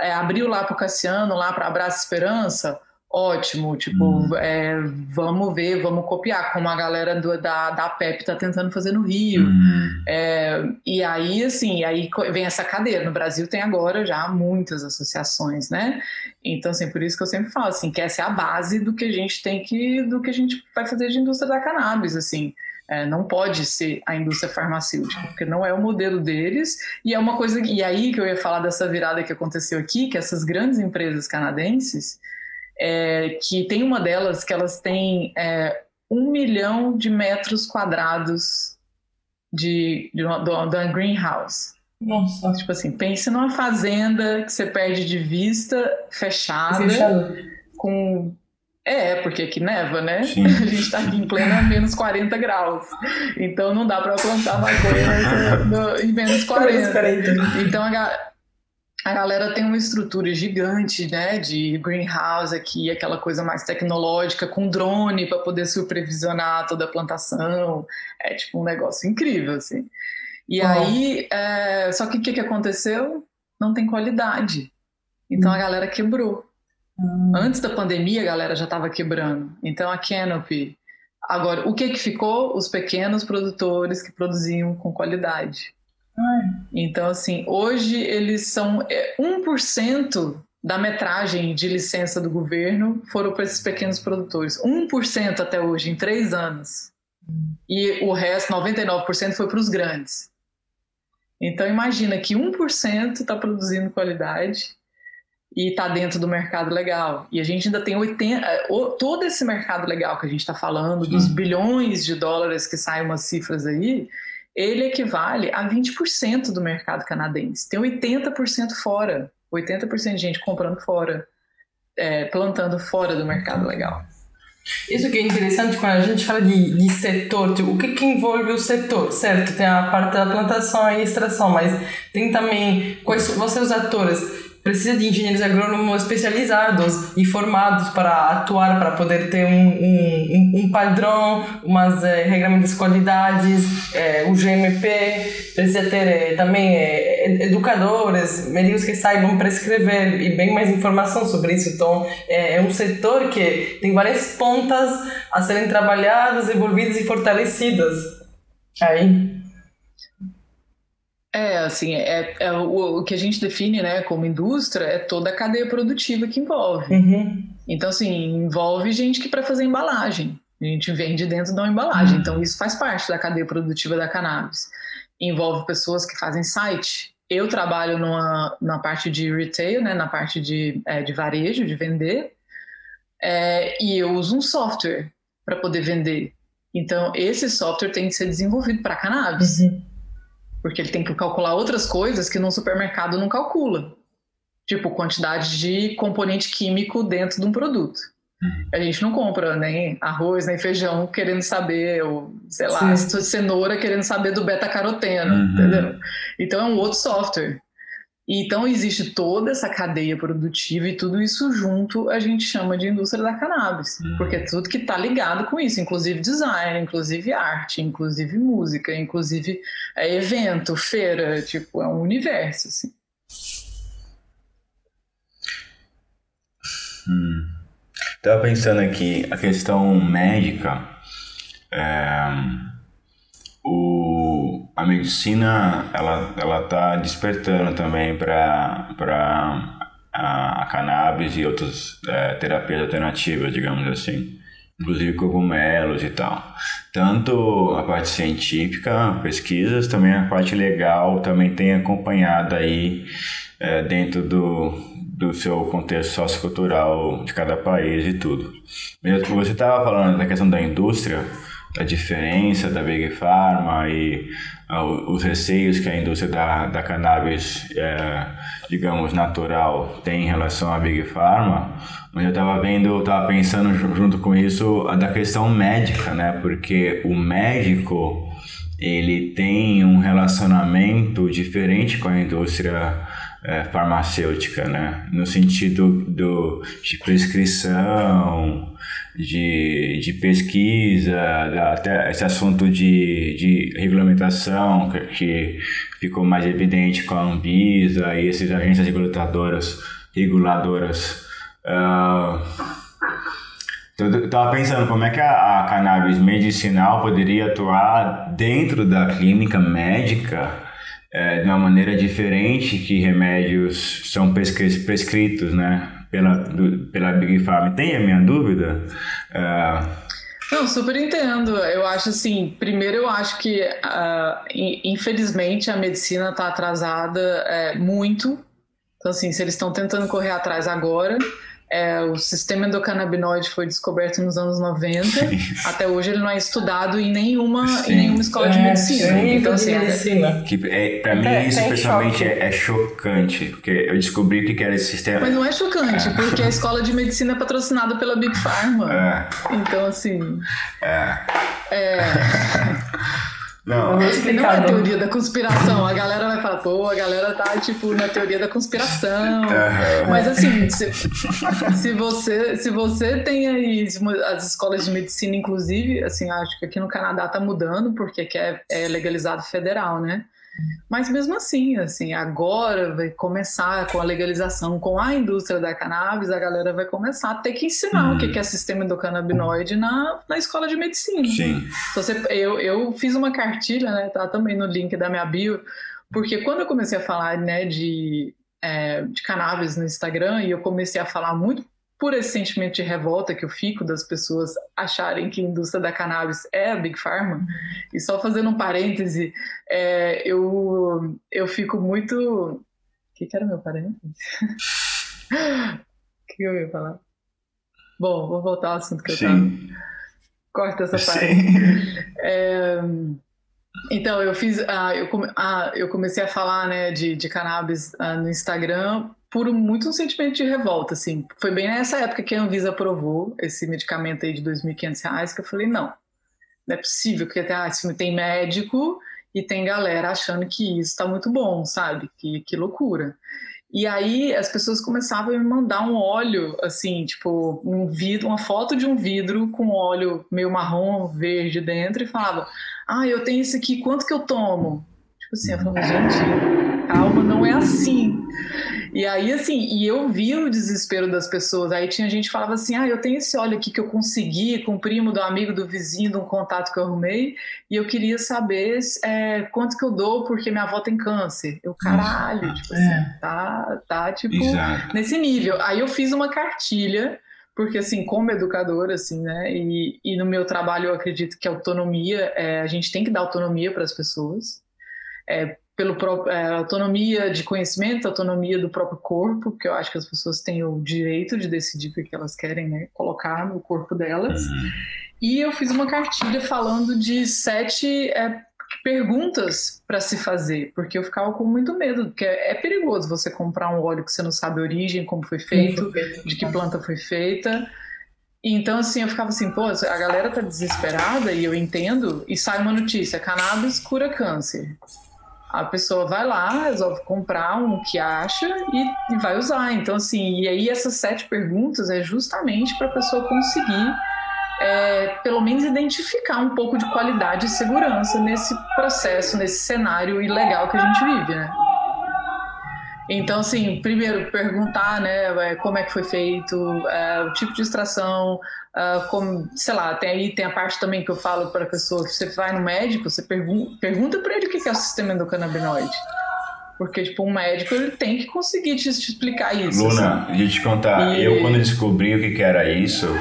é, abriu lá para o Cassiano, lá para Abraço Esperança, ótimo, tipo, hum. é, vamos ver, vamos copiar, como a galera do, da, da PEP está tentando fazer no Rio. Hum. É, e aí, assim, aí vem essa cadeira. No Brasil tem agora já muitas associações, né? Então, assim, por isso que eu sempre falo, assim, que essa é a base do que a gente tem que, do que a gente vai fazer de indústria da cannabis, assim. É, não pode ser a indústria farmacêutica, porque não é o modelo deles. E é uma coisa. E aí que eu ia falar dessa virada que aconteceu aqui, que essas grandes empresas canadenses, é, que tem uma delas que elas têm é, um milhão de metros quadrados de, de, de, greenhouse. Nossa. Tipo assim, pense numa fazenda que você perde de vista, fechada, Fechado. com é, porque aqui neva, né? Sim. A gente está aqui em plena menos 40 graus. Então não dá para plantar maconha em menos 40. Então a, a galera tem uma estrutura gigante, né, de greenhouse aqui, aquela coisa mais tecnológica, com drone para poder supervisionar toda a plantação. É tipo um negócio incrível, assim. E aí, é, só que o que, que aconteceu? Não tem qualidade. Então hum. a galera quebrou. Hum. Antes da pandemia, a galera já estava quebrando. Então a Canopy. Agora, o que, que ficou? Os pequenos produtores que produziam com qualidade. Então, assim, hoje eles são 1% é, da metragem de licença do governo foram para esses pequenos produtores. 1% até hoje, em três anos. E o resto, 99%, foi para os grandes. Então, imagina que 1% está produzindo qualidade e está dentro do mercado legal. E a gente ainda tem 80, é, todo esse mercado legal que a gente está falando, dos bilhões de dólares que saem umas cifras aí, ele equivale a 20% do mercado canadense. Tem 80% fora. 80% de gente comprando fora, é, plantando fora do mercado legal. Isso que é interessante quando a gente fala de, de setor, tipo, o que, que envolve o setor, certo? Tem a parte da plantação e extração, mas tem também quais são os atores precisa de engenheiros agrônomos especializados e formados para atuar, para poder ter um, um, um padrão, umas é, regramentos de qualidades, é, o GMP, precisa ter é, também é, educadores, médicos que saibam prescrever e bem mais informação sobre isso. Então, é, é um setor que tem várias pontas a serem trabalhadas, envolvidas e fortalecidas. Aí. É, assim, é, é o, o, que a gente define né, como indústria é toda a cadeia produtiva que envolve. Uhum. Então, assim, envolve gente que para fazer embalagem. A gente vende dentro da embalagem. Uhum. Então, isso faz parte da cadeia produtiva da cannabis. Envolve pessoas que fazem site. Eu trabalho numa, na parte de retail, né, na parte de, é, de varejo, de vender. É, e eu uso um software para poder vender. Então, esse software tem que ser desenvolvido para cannabis. Uhum porque ele tem que calcular outras coisas que no supermercado não calcula. Tipo, quantidade de componente químico dentro de um produto. Uhum. A gente não compra nem arroz, nem feijão querendo saber, ou sei lá, Sim. cenoura querendo saber do beta-caroteno, uhum. entendeu? Então é um outro software. Então existe toda essa cadeia produtiva e tudo isso junto a gente chama de indústria da cannabis, uhum. porque é tudo que está ligado com isso, inclusive design, inclusive arte, inclusive música, inclusive é, evento, feira, tipo, é um universo, assim. Hum. Tava pensando aqui, a questão médica, é, o a medicina ela ela está despertando também para para a, a, cannabis e outras é, terapias alternativas, digamos assim, inclusive cogumelos e tal. Tanto a parte científica, pesquisas, também a parte legal também tem acompanhado aí é, dentro do do seu contexto sociocultural de cada país e tudo. Você estava falando da questão da indústria, da diferença da Big Pharma e uh, os receios que a indústria da, da cannabis, é, digamos, natural tem em relação à Big Pharma, mas eu estava vendo, estava pensando junto com isso da questão médica, né? Porque o médico ele tem um relacionamento diferente com a indústria é, farmacêutica, né? No sentido do, de prescrição, de, de pesquisa, até esse assunto de, de regulamentação que, ficou mais evidente com a Anvisa e essas agências reguladoras, reguladoras uh, eu estava pensando como é que a, a, cannabis medicinal poderia atuar dentro da clínica médica é, de uma maneira diferente que remédios são prescritos, né? Pela, do, pela Big Pharma. Tem a minha dúvida? Uh... Não, super entendo. Eu acho assim, primeiro eu acho que uh, infelizmente a medicina está atrasada é, muito. Então assim, se eles estão tentando correr atrás agora, é, o sistema endocannabinoide foi descoberto nos anos 90. Sim. Até hoje ele não é estudado em nenhuma, em nenhuma escola é, de medicina. Sim, então, assim, medicina. Que, é, pra mim, é, isso pessoalmente é, é, chocante, porque eu descobri que era esse sistema. Mas não é chocante, é. porque a escola de medicina é patrocinada pela Big Pharma. É. Então, assim. É. é... Não. não é teoria da conspiração. A galera vai falar, pô, a galera tá, tipo, na teoria da conspiração. Uhum. Mas assim, se, se, você, se você tem aí as escolas de medicina, inclusive, assim, acho que aqui no Canadá tá mudando, porque aqui é, é legalizado federal, né? Mas mesmo assim, assim, agora vai começar com a legalização, com a indústria da cannabis, a galera vai começar a ter que ensinar hum. o que é sistema endocannabinoide na, na escola de medicina. Sim. Então, você, eu, eu fiz uma cartilha, né, tá também no link da minha bio, porque quando eu comecei a falar, né, de, é, de cannabis no Instagram, e eu comecei a falar muito por esse sentimento de revolta que eu fico das pessoas acharem que a indústria da cannabis é a Big Pharma. E só fazendo um parêntese, é, eu, eu fico muito. O que, que era meu parêntese? O que eu ia falar? Bom, vou voltar ao assunto que eu estava. Corta essa parte. É, então, eu fiz. Ah, eu, ah, eu comecei a falar né, de, de cannabis ah, no Instagram por muito um sentimento de revolta, assim. Foi bem nessa época que a Anvisa aprovou esse medicamento aí de R$ 2.500 que eu falei, não, não é possível, porque ah, tem médico e tem galera achando que isso está muito bom, sabe? Que, que loucura. E aí as pessoas começavam a me mandar um óleo, assim, tipo, um vidro, uma foto de um vidro com óleo meio marrom, verde dentro, e falava, ah, eu tenho isso aqui, quanto que eu tomo? Tipo assim, eu falava, gente, calma, não é assim. E aí, assim, e eu vi o desespero das pessoas. Aí tinha gente que falava assim: ah, eu tenho esse óleo aqui que eu consegui com o primo do amigo do vizinho, de um contato que eu arrumei, e eu queria saber é, quanto que eu dou porque minha avó tem câncer. Eu, caralho, tipo assim, é. tá, tá, tipo, Exato. nesse nível. Aí eu fiz uma cartilha porque assim, como educadora, assim, né, e, e no meu trabalho eu acredito que a autonomia, é, a gente tem que dar autonomia para as pessoas, é, pelo é, autonomia de conhecimento, autonomia do próprio corpo, porque eu acho que as pessoas têm o direito de decidir o que elas querem né, colocar no corpo delas. Uhum. E eu fiz uma cartilha falando de sete é, perguntas para se fazer, porque eu ficava com muito medo, porque é, é perigoso você comprar um óleo que você não sabe a origem, como foi feito, de que planta foi feita. Então, assim, eu ficava assim, pô, a galera tá desesperada e eu entendo, e sai uma notícia: cannabis cura câncer. A pessoa vai lá, resolve comprar um que acha e, e vai usar. Então, assim, e aí essas sete perguntas é justamente para a pessoa conseguir, é, pelo menos, identificar um pouco de qualidade e segurança nesse processo, nesse cenário ilegal que a gente vive, né? Então, assim, primeiro perguntar, né, é, como é que foi feito, é, o tipo de extração, uh, como, sei lá, tem aí tem a parte também que eu falo para a pessoa, você vai no médico, você pergun pergunta para ele o que é o sistema endocannabinoide. Porque, tipo, um médico ele tem que conseguir te, te explicar isso. Luna, assim. deixa eu te contar, e... eu quando descobri o que, que era isso,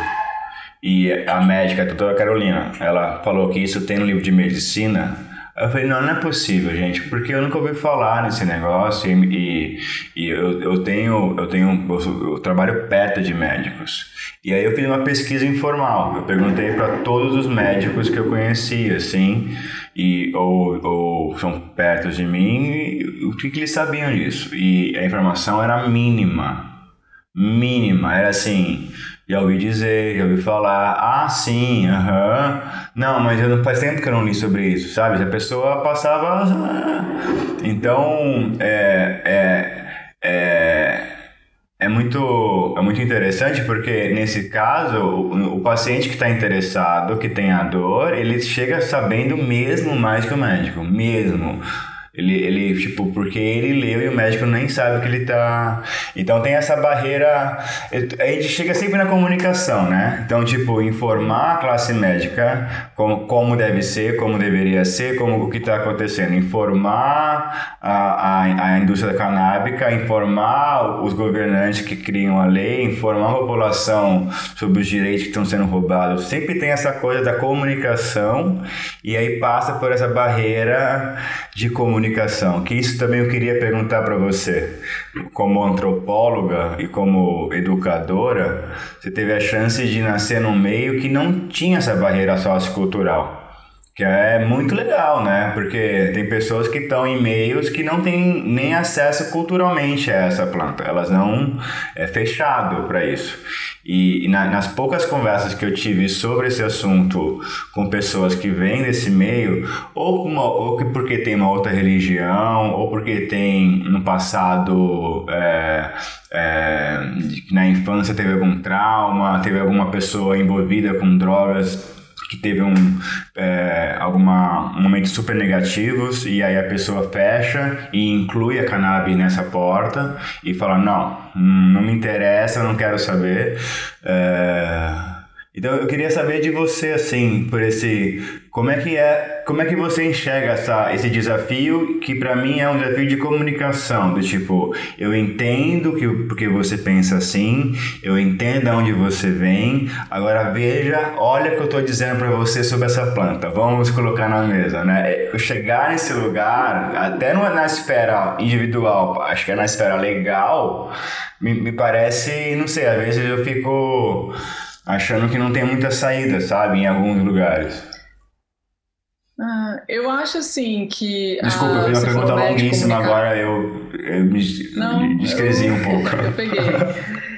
e a médica, a doutora Carolina, ela falou que isso tem no livro de medicina, Eu falei, não, não é possível, gente, porque eu nunca ouvi falar nesse negócio e, e, e eu, eu tenho, eu tenho, eu, eu, trabalho perto de médicos. E aí eu fiz uma pesquisa informal. Eu perguntei para todos os médicos que eu conhecia, assim, e, ou, ou são perto de mim, o que, que eles sabiam disso. E a informação era mínima. Mínima. Era assim, já ouvi dizer, já ouvi falar, ah, sim, aham. Não, mas eu faz tempo que eu não li sobre isso, sabe? A pessoa passava. Ah. Então, é, é, é é muito, é muito interessante porque, nesse caso, o, o paciente que está interessado, que tem a dor, ele chega sabendo mesmo mais que o médico, mesmo. Ele, ele, tipo, porque ele leu e o médico nem sabe que ele tá. Então tem essa barreira. A gente chega sempre na comunicação, né? Então, tipo, informar a classe médica como, como deve ser, como deveria ser, como o que está acontecendo. Informar a, a, a indústria canábica, informar os governantes que criam a lei, informar a população sobre os direitos que estão sendo roubados. Sempre tem essa coisa da comunicação e aí passa por essa barreira de comunicação, que isso também eu queria perguntar para você. Como antropóloga e como educadora, você teve a chance de nascer num meio que não tinha essa barreira sociocultural. Que é muito legal, né? Porque tem pessoas que estão em meios que não têm nem acesso culturalmente a essa planta. Elas não é fechado para isso. E, na, nas poucas conversas que eu tive sobre esse assunto com pessoas que vêm desse meio, ou, uma, ou que porque tem uma outra religião, ou porque tem no passado é, é, na infância teve algum trauma, teve alguma pessoa envolvida com drogas que teve um, é, alguma, um momentos super negativos e aí a pessoa fecha e inclui a cannabis nessa porta e fala, não, não me interessa, não quero saber. É, então eu queria saber de você assim, por esse, como é que é, como é que você enxerga essa, esse desafio que para mim é um desafio de comunicação, do tipo, eu entendo que porque você pensa assim, eu entendo aonde você vem, agora veja, olha o que eu estou dizendo para você sobre essa planta. Vamos colocar na mesa, né? Eu chegar nesse lugar, até não é na esfera individual, acho que é na esfera legal, me, me parece, não sei, às vezes eu fico achando que não tem muita saída, sabe, em alguns lugares. Ah, eu acho assim que. Desculpa, eu fiz uma pergunta longuíssima, agora eu, eu me não, descrezi eu, um pouco. Eu peguei.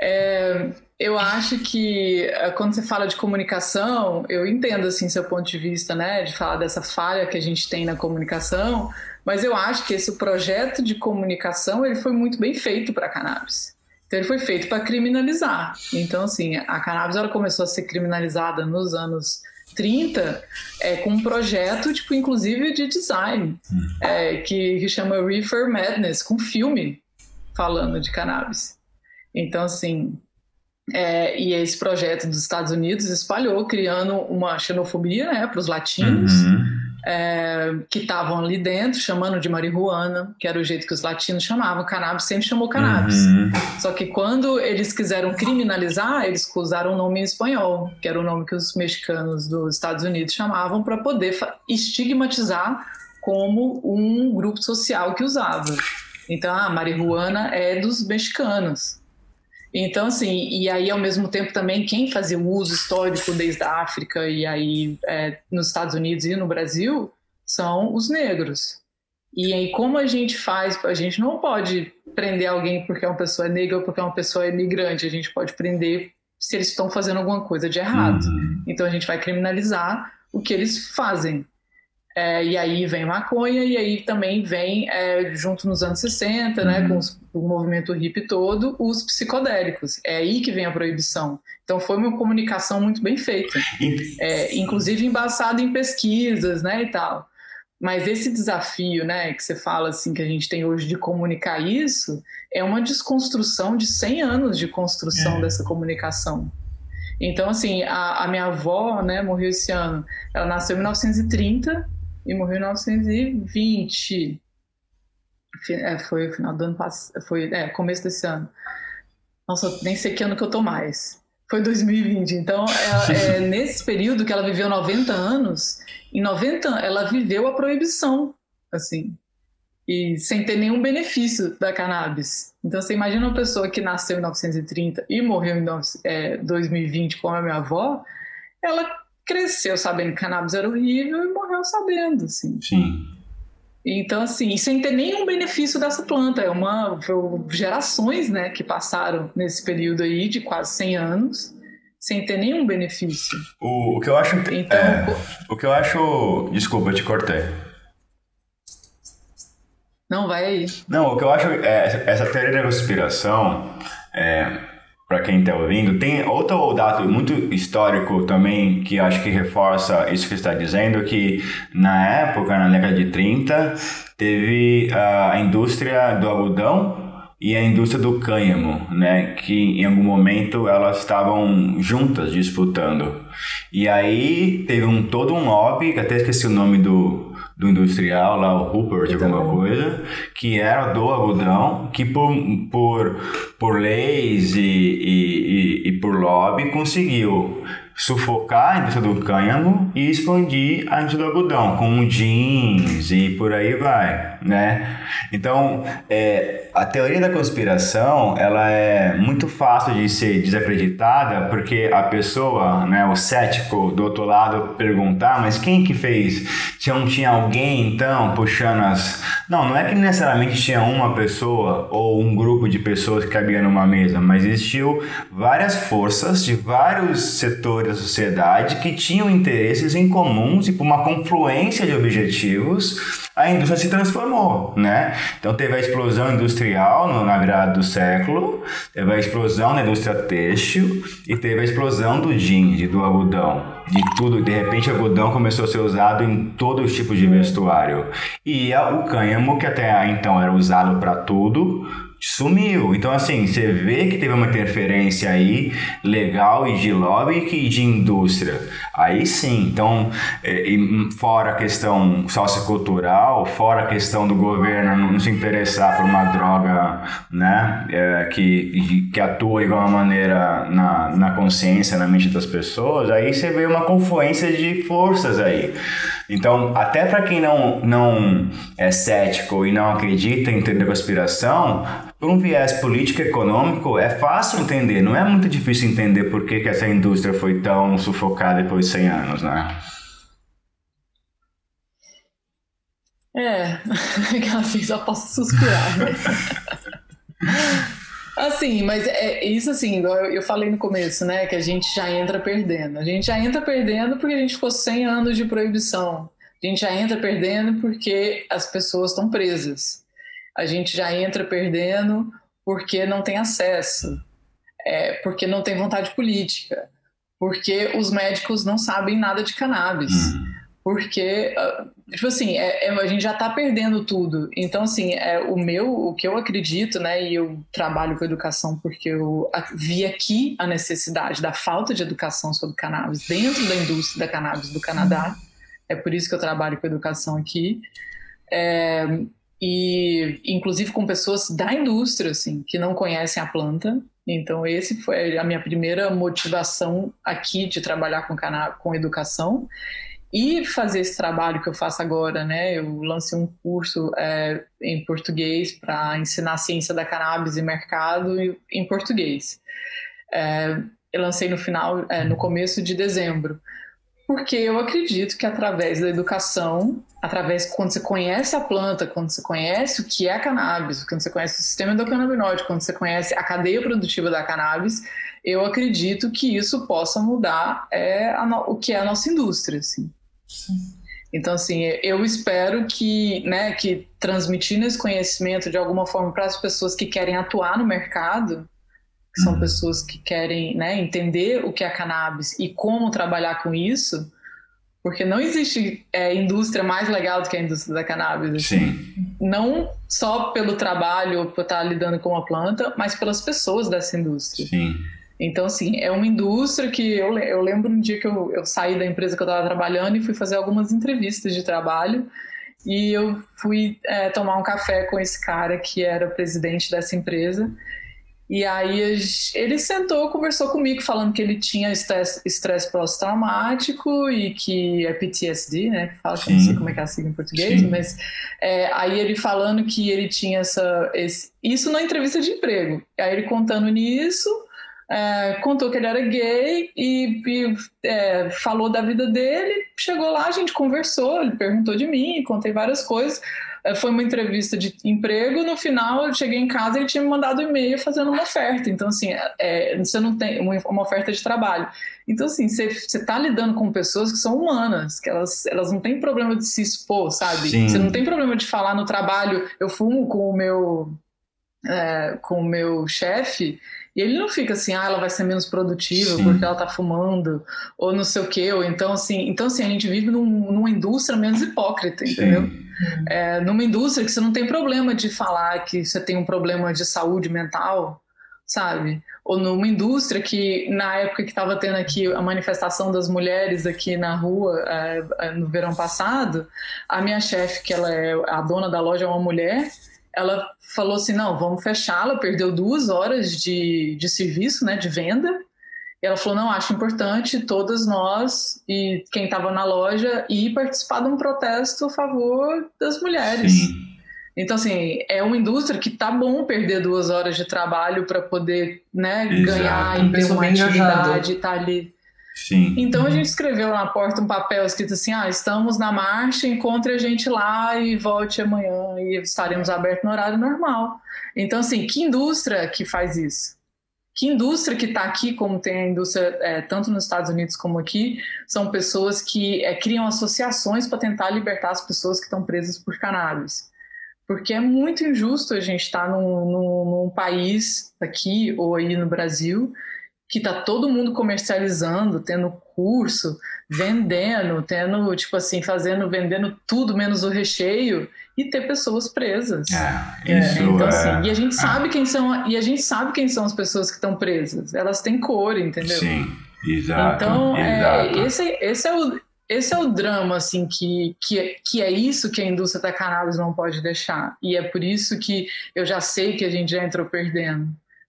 É, eu acho que eh, quando você fala de comunicação, eu entendo assim seu ponto de vista, né, de falar dessa falha que a gente tem na comunicação, mas eu acho que esse projeto de comunicação ele foi muito bem feito para a cannabis. Então ele foi feito para criminalizar. Então, assim, a cannabis ela começou a ser criminalizada nos anos 30 é, com um projeto, tipo, inclusive de design, hum. é, que, que chama Reefer Madness, com filme falando de cannabis. Então, assim, é, e esse projeto dos Estados Unidos espalhou, criando uma xenofobia né, para os latinos. Uhum é, que estavam ali dentro, chamando de marihuana, que era o jeito que os latinos chamavam. Cannabis sempre chamou cannabis. Uhum. Só que quando eles quiseram criminalizar, eles usaram o nome em espanhol, que era o nome que os mexicanos dos Estados Unidos chamavam para poder estigmatizar como um grupo social que usava. Então, a marihuana é dos mexicanos. Então, assim, e aí ao mesmo tempo também quem fazia o uso histórico desde a África e aí é, nos Estados Unidos e no Brasil são os negros. E aí como a gente faz, a gente não pode prender alguém porque é uma pessoa negra ou porque é uma pessoa imigrante, a gente pode prender se eles estão fazendo alguma coisa de errado. Uhum. Então a gente vai criminalizar o que eles fazem. É, e aí vem maconha, e aí também vem, é, junto nos anos 60, né, uhum. com os, o movimento hippie todo, os psicodélicos. É aí que vem a proibição. Então foi uma comunicação muito bem feita, é, inclusive embasada em pesquisas, né, e tal. Mas esse desafio, né, que você fala assim que a gente tem hoje de comunicar isso, é uma desconstrução de 100 anos de construção é. dessa comunicação. Então, assim, a, a, minha avó, né, morreu esse ano. Ela nasceu em 1930 e morreu em 1920. É, foi o final do ano passado, foi é, começo desse ano. Nossa, nem sei que ano que eu tô mais. Foi 2020. Então, é, é, nesse período que ela viveu 90 anos, em 90 ela viveu a proibição, assim, e sem ter nenhum benefício da cannabis. Então, você imagina uma pessoa que nasceu em 1930 e morreu em é, 2020, como a minha avó, ela cresceu sabendo que cannabis era horrível e morreu sabendo, assim. Sim. Então, assim, sem ter nenhum benefício dessa planta. É uma. gerações, né, que passaram nesse período aí de quase 100 anos, sem ter nenhum benefício. O, o que eu acho. Então, é, o que eu acho. Desculpa, eu te cortei. Não, vai aí. Não, o que eu acho. É, essa teoria da conspiração. É, para quem está ouvindo, tem outro dado muito histórico também que acho que reforça isso que está dizendo, que na época, na década de 30, teve a indústria do algodão e a indústria do cânhamo, né, que em algum momento elas estavam juntas disputando. E aí teve um todo um lobby, até esqueci o nome do do industrial, lá o Rupert, alguma coisa, que era do algodão, que por, por, por leis e, e, e, e por lobby conseguiu sufocar a indústria do cânhamo e expandir a indústria do algodão com jeans e por aí vai, né? Então, é, a teoria da conspiração, ela é muito fácil de ser desacreditada porque a pessoa, né, o cético do outro lado perguntar, mas quem que fez? Se não tinha alguém então puxando as... Não, não é que necessariamente tinha uma pessoa ou um grupo de pessoas que cabia numa mesa, mas existiu várias forças de vários setores da sociedade que tinham interesses em comuns e por uma confluência de objetivos a indústria se transformou, né? Então teve a explosão industrial no, na virada do século, teve a explosão na indústria têxtil e teve a explosão do jeans, do algodão, de tudo. De repente, o algodão começou a ser usado em todos os tipos de vestuário. E o cânhamo, que até então era usado para tudo, sumiu. Então, assim, você vê que teve uma interferência aí legal e de lobby e de indústria. Aí sim. Então, é, fora a questão sociocultural, fora a questão do governo não se interessar por uma droga né, é, que, que atua de alguma maneira na, na consciência, na mente das pessoas, aí você vê uma confluência de forças aí. Então, até para quem não, não é cético e não acredita em teoria da conspiração, por um viés político econômico, é fácil entender, não é muito difícil entender por que, que essa indústria foi tão sufocada depois de 100 anos, né? É, assim só posso suspirar, né? Assim, mas é isso assim, eu, eu falei no começo, né, que a gente já entra perdendo. A gente já entra perdendo porque a gente ficou 100 anos de proibição. A gente já entra perdendo porque as pessoas estão presas. A gente já entra perdendo porque não tem acesso, é, porque não tem vontade política, porque os médicos não sabem nada de cannabis. Hum porque, ah, tipo assim, é, é, a gente já está perdendo tudo. Então, assim, é, o meu, o que eu acredito, né, e eu trabalho com educação porque eu vi aqui a necessidade da falta de educação sobre cannabis dentro da indústria da cannabis do Canadá. É por isso que eu trabalho com educação aqui. É, e, inclusive, com pessoas da indústria, assim, que não conhecem a planta. Então, esse foi a minha primeira motivação aqui de trabalhar com, com educação e fazer esse trabalho que eu faço agora, né? Eu lancei um curso é, em português para ensinar a ciência da cannabis e mercado em português. É, eu lancei no final, é, no começo de dezembro, porque eu acredito que através da educação, através quando você conhece a planta, quando você conhece o que é a cannabis, quando você conhece o sistema endocannabinoide, quando você conhece a cadeia produtiva da cannabis, eu acredito que isso possa mudar é, o que é a nossa indústria, assim. Então, assim, eu espero que, né, que transmitindo esse conhecimento de alguma forma para as pessoas que querem atuar no mercado, que são uhum. pessoas que querem né, entender o que é cannabis e como trabalhar com isso, porque não existe é, indústria mais legal do que a indústria da cannabis. Assim. Sim. Não só pelo trabalho, por estar lidando com a planta, mas pelas pessoas dessa indústria. Sim. Então, assim, é uma indústria que eu, eu lembro um dia que eu, eu saí da empresa que eu estava trabalhando e fui fazer algumas entrevistas de trabalho e eu fui é, tomar um café com esse cara que era presidente dessa empresa E aí ele sentou, conversou comigo, falando que ele tinha estresse pós-traumático e que é PTSD, né? Que fala, que não sei como é que é a sigla em português, Sim. mas é, aí ele falando que ele tinha essa. Esse, isso na entrevista de emprego. Aí ele contando nisso, é, contou que ele era gay e, e é, falou da vida dele. Chegou lá, a gente conversou, ele perguntou de mim, contei várias coisas. É, foi uma entrevista de emprego, no final eu cheguei em casa e ele tinha me mandado um e-mail fazendo uma oferta. Então, assim, é, você não tem uma, uma, oferta de trabalho. Então, assim, você está lidando com pessoas que são humanas, que elas, elas não têm problema de se expor, sabe? Sim. Você não tem problema de falar no trabalho, eu fumo com o meu, é, com o meu chefe e ele não fica assim, ah, ela vai ser menos produtiva Sim. porque ela tá fumando, ou não sei o quê, ou então assim, então assim, a gente vive num, numa indústria menos hipócrita, entendeu? Sim. É, numa indústria que você não tem problema de falar que você tem um problema de saúde mental, sabe? Ou numa indústria que, na época que estava tendo aqui a manifestação das mulheres aqui na rua, é, é, no verão passado, a minha chefe, que ela é a dona da loja, é uma mulher, ela falou assim, não, vamos fechá-la, perdeu duas horas de, de serviço, né, de venda, e ela falou: não, acho importante todas nós e quem estava na loja ir participar de um protesto a favor das mulheres. Sim. Então, assim, é uma indústria que tá bom perder duas horas de trabalho para poder né, ganhar e ter uma atividade e tá ali. Sim. Então a gente escreveu na porta um papel escrito assim: ah, estamos na marcha, encontre a gente lá e volte amanhã e estaremos abertos no horário normal. Então, assim, que indústria que faz isso? que indústria que está aqui, como tem a indústria é, tanto nos Estados Unidos como aqui, são pessoas que é, criam associações para tentar libertar as pessoas que estão presas por cannabis. Porque é muito injusto a gente estar tá num, num, num país aqui ou aí no Brasil que tá todo mundo comercializando, tendo curso, vendendo, tendo, tipo assim, fazendo, vendendo tudo menos o recheio e ter pessoas presas. É, é isso então, é... assim, e a gente sabe quem são, e a gente sabe quem são as pessoas que estão presas. Elas têm cor, entendeu? Sim, exato. Então, é, exato. É, esse, esse é o esse é o drama, assim, que, que, que é isso que a indústria da cannabis não pode deixar. E é por isso que eu já sei que a gente já entrou perdendo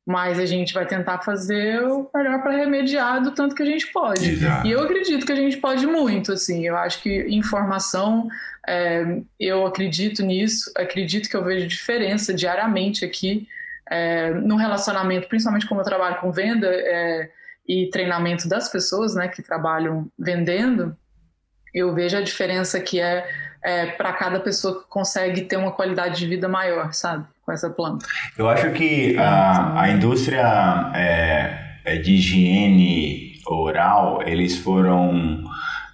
mas a gente vai tentar fazer o melhor para remediar do tanto que a gente pode. Exato. E eu acredito que a gente pode muito, assim. Eu acho que informação, é, eu acredito nisso, acredito que eu vejo diferença diariamente aqui é, no relacionamento, principalmente como eu trabalho com venda é, e treinamento das pessoas, né, que trabalham vendendo. Eu vejo a diferença que é, é para cada pessoa que consegue ter uma qualidade de vida maior, sabe? com essa planta. Eu acho que a, a indústria é, é, de higiene oral, eles foram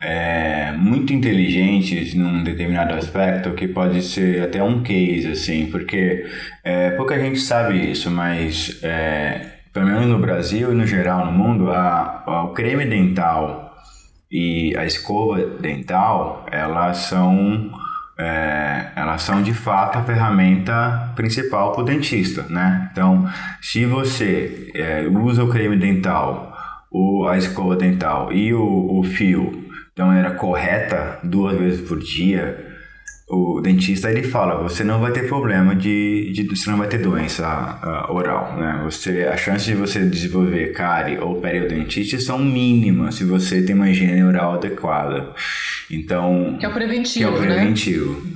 é, muito inteligentes num determinado aspecto que pode ser até um case, assim, porque é, pouca gente sabe isso, mas é, pelo menos no Brasil e no geral no mundo, a, a, o creme dental e a escova dental, elas são é, elas são de fato a ferramenta principal para o dentista, né? Então, se você é, usa o creme dental, o, a escova dental e o, o fio de maneira correta duas vezes por dia, o dentista ele fala, você não vai ter problema de, de você não vai ter doença uh, oral, né? Você a chance de você desenvolver cárie ou periodontite são mínimas se você tem uma higiene oral adequada. Então, que é o preventivo, que é o né? preventivo. Né?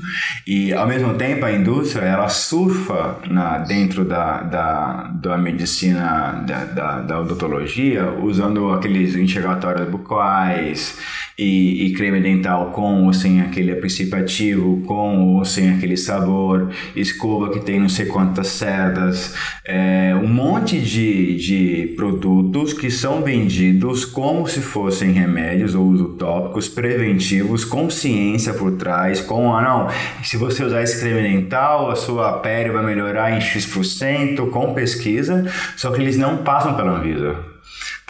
E ao mesmo tempo a indústria ela surfa na dentro da, da, da medicina da, da, da odontologia usando aqueles enxergatórios bucais e, e, creme dental com ou sem aquele princípio ativo, com ou sem aquele sabor, escova que tem não sei quantas cerdas, é, um monte de, de produtos que são vendidos como se fossem remédios ou uso tópicos preventivos, com ciência por trás, com, ah não, se você usar esse creme dental, a sua pele vai melhorar em X%, com pesquisa, só que eles não passam pela Anvisa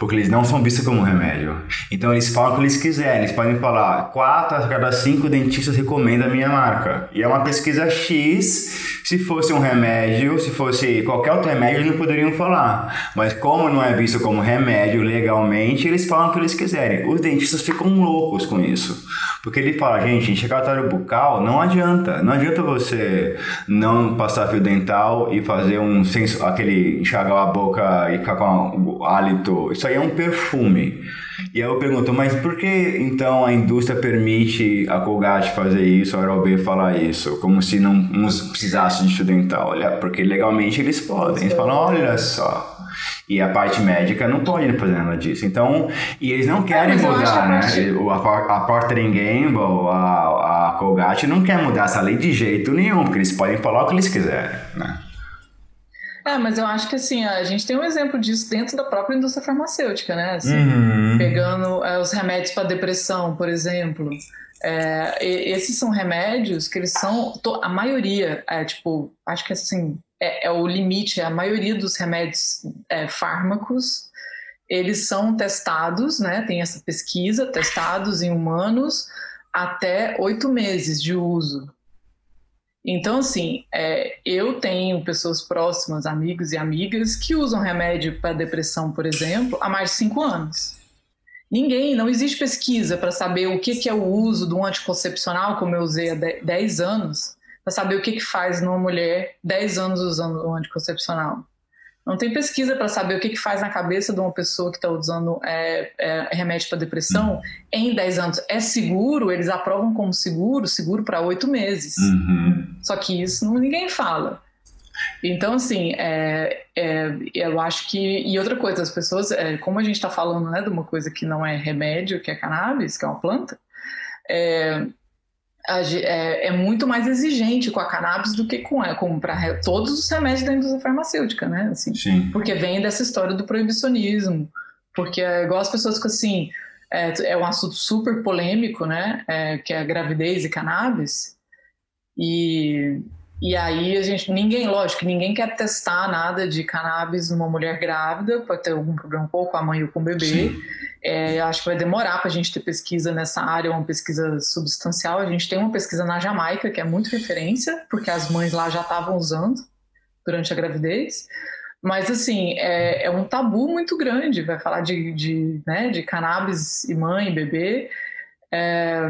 porque eles não são vistos como remédio. Então eles falam o que eles quiserem. Eles podem falar, quatro a cada cinco dentistas recomendam a minha marca. E é uma pesquisa X. Se fosse um remédio, se fosse qualquer outro remédio, eles não poderiam falar. Mas como não é visto como remédio legalmente, eles falam o que eles quiserem. Os dentistas ficam loucos com isso. Porque ele fala, gente, enxergatório bucal não adianta. Não adianta você não passar fio dental e fazer um senso, aquele enxagar a boca e ficar com o hálito. Isso aí é um perfume. E aí eu pergunto, mas por que então a indústria permite a Colgate fazer isso, a Oral-B falar isso? Como se não, precisasse de dental. Olha, porque legalmente eles podem. Eles falam, olha só. E a parte médica não pode fazer nada disso. Então, e eles não querem é, mudar, né? A, a Procter Gamble, a, a Colgate não quer mudar essa lei de jeito nenhum, porque eles podem falar o que eles quiserem, né? É, mas eu acho que assim, a gente tem um exemplo disso dentro da própria indústria farmacêutica, né? Assim, uhum. Pegando é, os remédios para depressão, por exemplo. É, esses são remédios que eles são. A maioria, é, tipo, acho que assim, é, é o limite, a maioria dos remédios é, fármacos, eles são testados, né? Tem essa pesquisa, testados em humanos até oito meses de uso. Então, assim, é, eu tenho pessoas próximas, amigos e amigas, que usam remédio para depressão, por exemplo, há mais de cinco anos. Ninguém, não existe pesquisa para saber o que, que, é o uso do anticoncepcional, como eu usei há 10 anos, para saber o que, que faz numa mulher 10 anos usando o anticoncepcional. Não tem pesquisa para saber o que, que faz na cabeça de uma pessoa que está usando é, é, remédio para depressão em 10 anos. É seguro? Eles aprovam como seguro, seguro para 8 meses. Uhum. Só que isso não, ninguém fala. Então, assim, é, é, eu acho que. E outra coisa, as pessoas, é, como a gente está falando né, de uma coisa que não é remédio, que é cannabis, que é uma planta, é, é, muito mais exigente com a cannabis do que com, é, com para todos os remédios da indústria farmacêutica, né? Assim, Sim. Porque vem dessa história do proibicionismo. Porque é igual as pessoas ficam assim, é, é um assunto super polêmico, né? É, que é a gravidez e cannabis. E, e aí a gente, ninguém, lógico, ninguém quer testar nada de cannabis numa mulher grávida, pode ter algum problema pouco com a mãe ou com o bebê. É, acho que vai demorar para a gente ter pesquisa nessa área, uma pesquisa substancial. A gente tem uma pesquisa na Jamaica, que é muito referência, porque as mães lá já estavam usando durante a gravidez. Mas, assim, é, é um tabu muito grande. Vai falar de, de, né, de cannabis e mãe e bebê. É,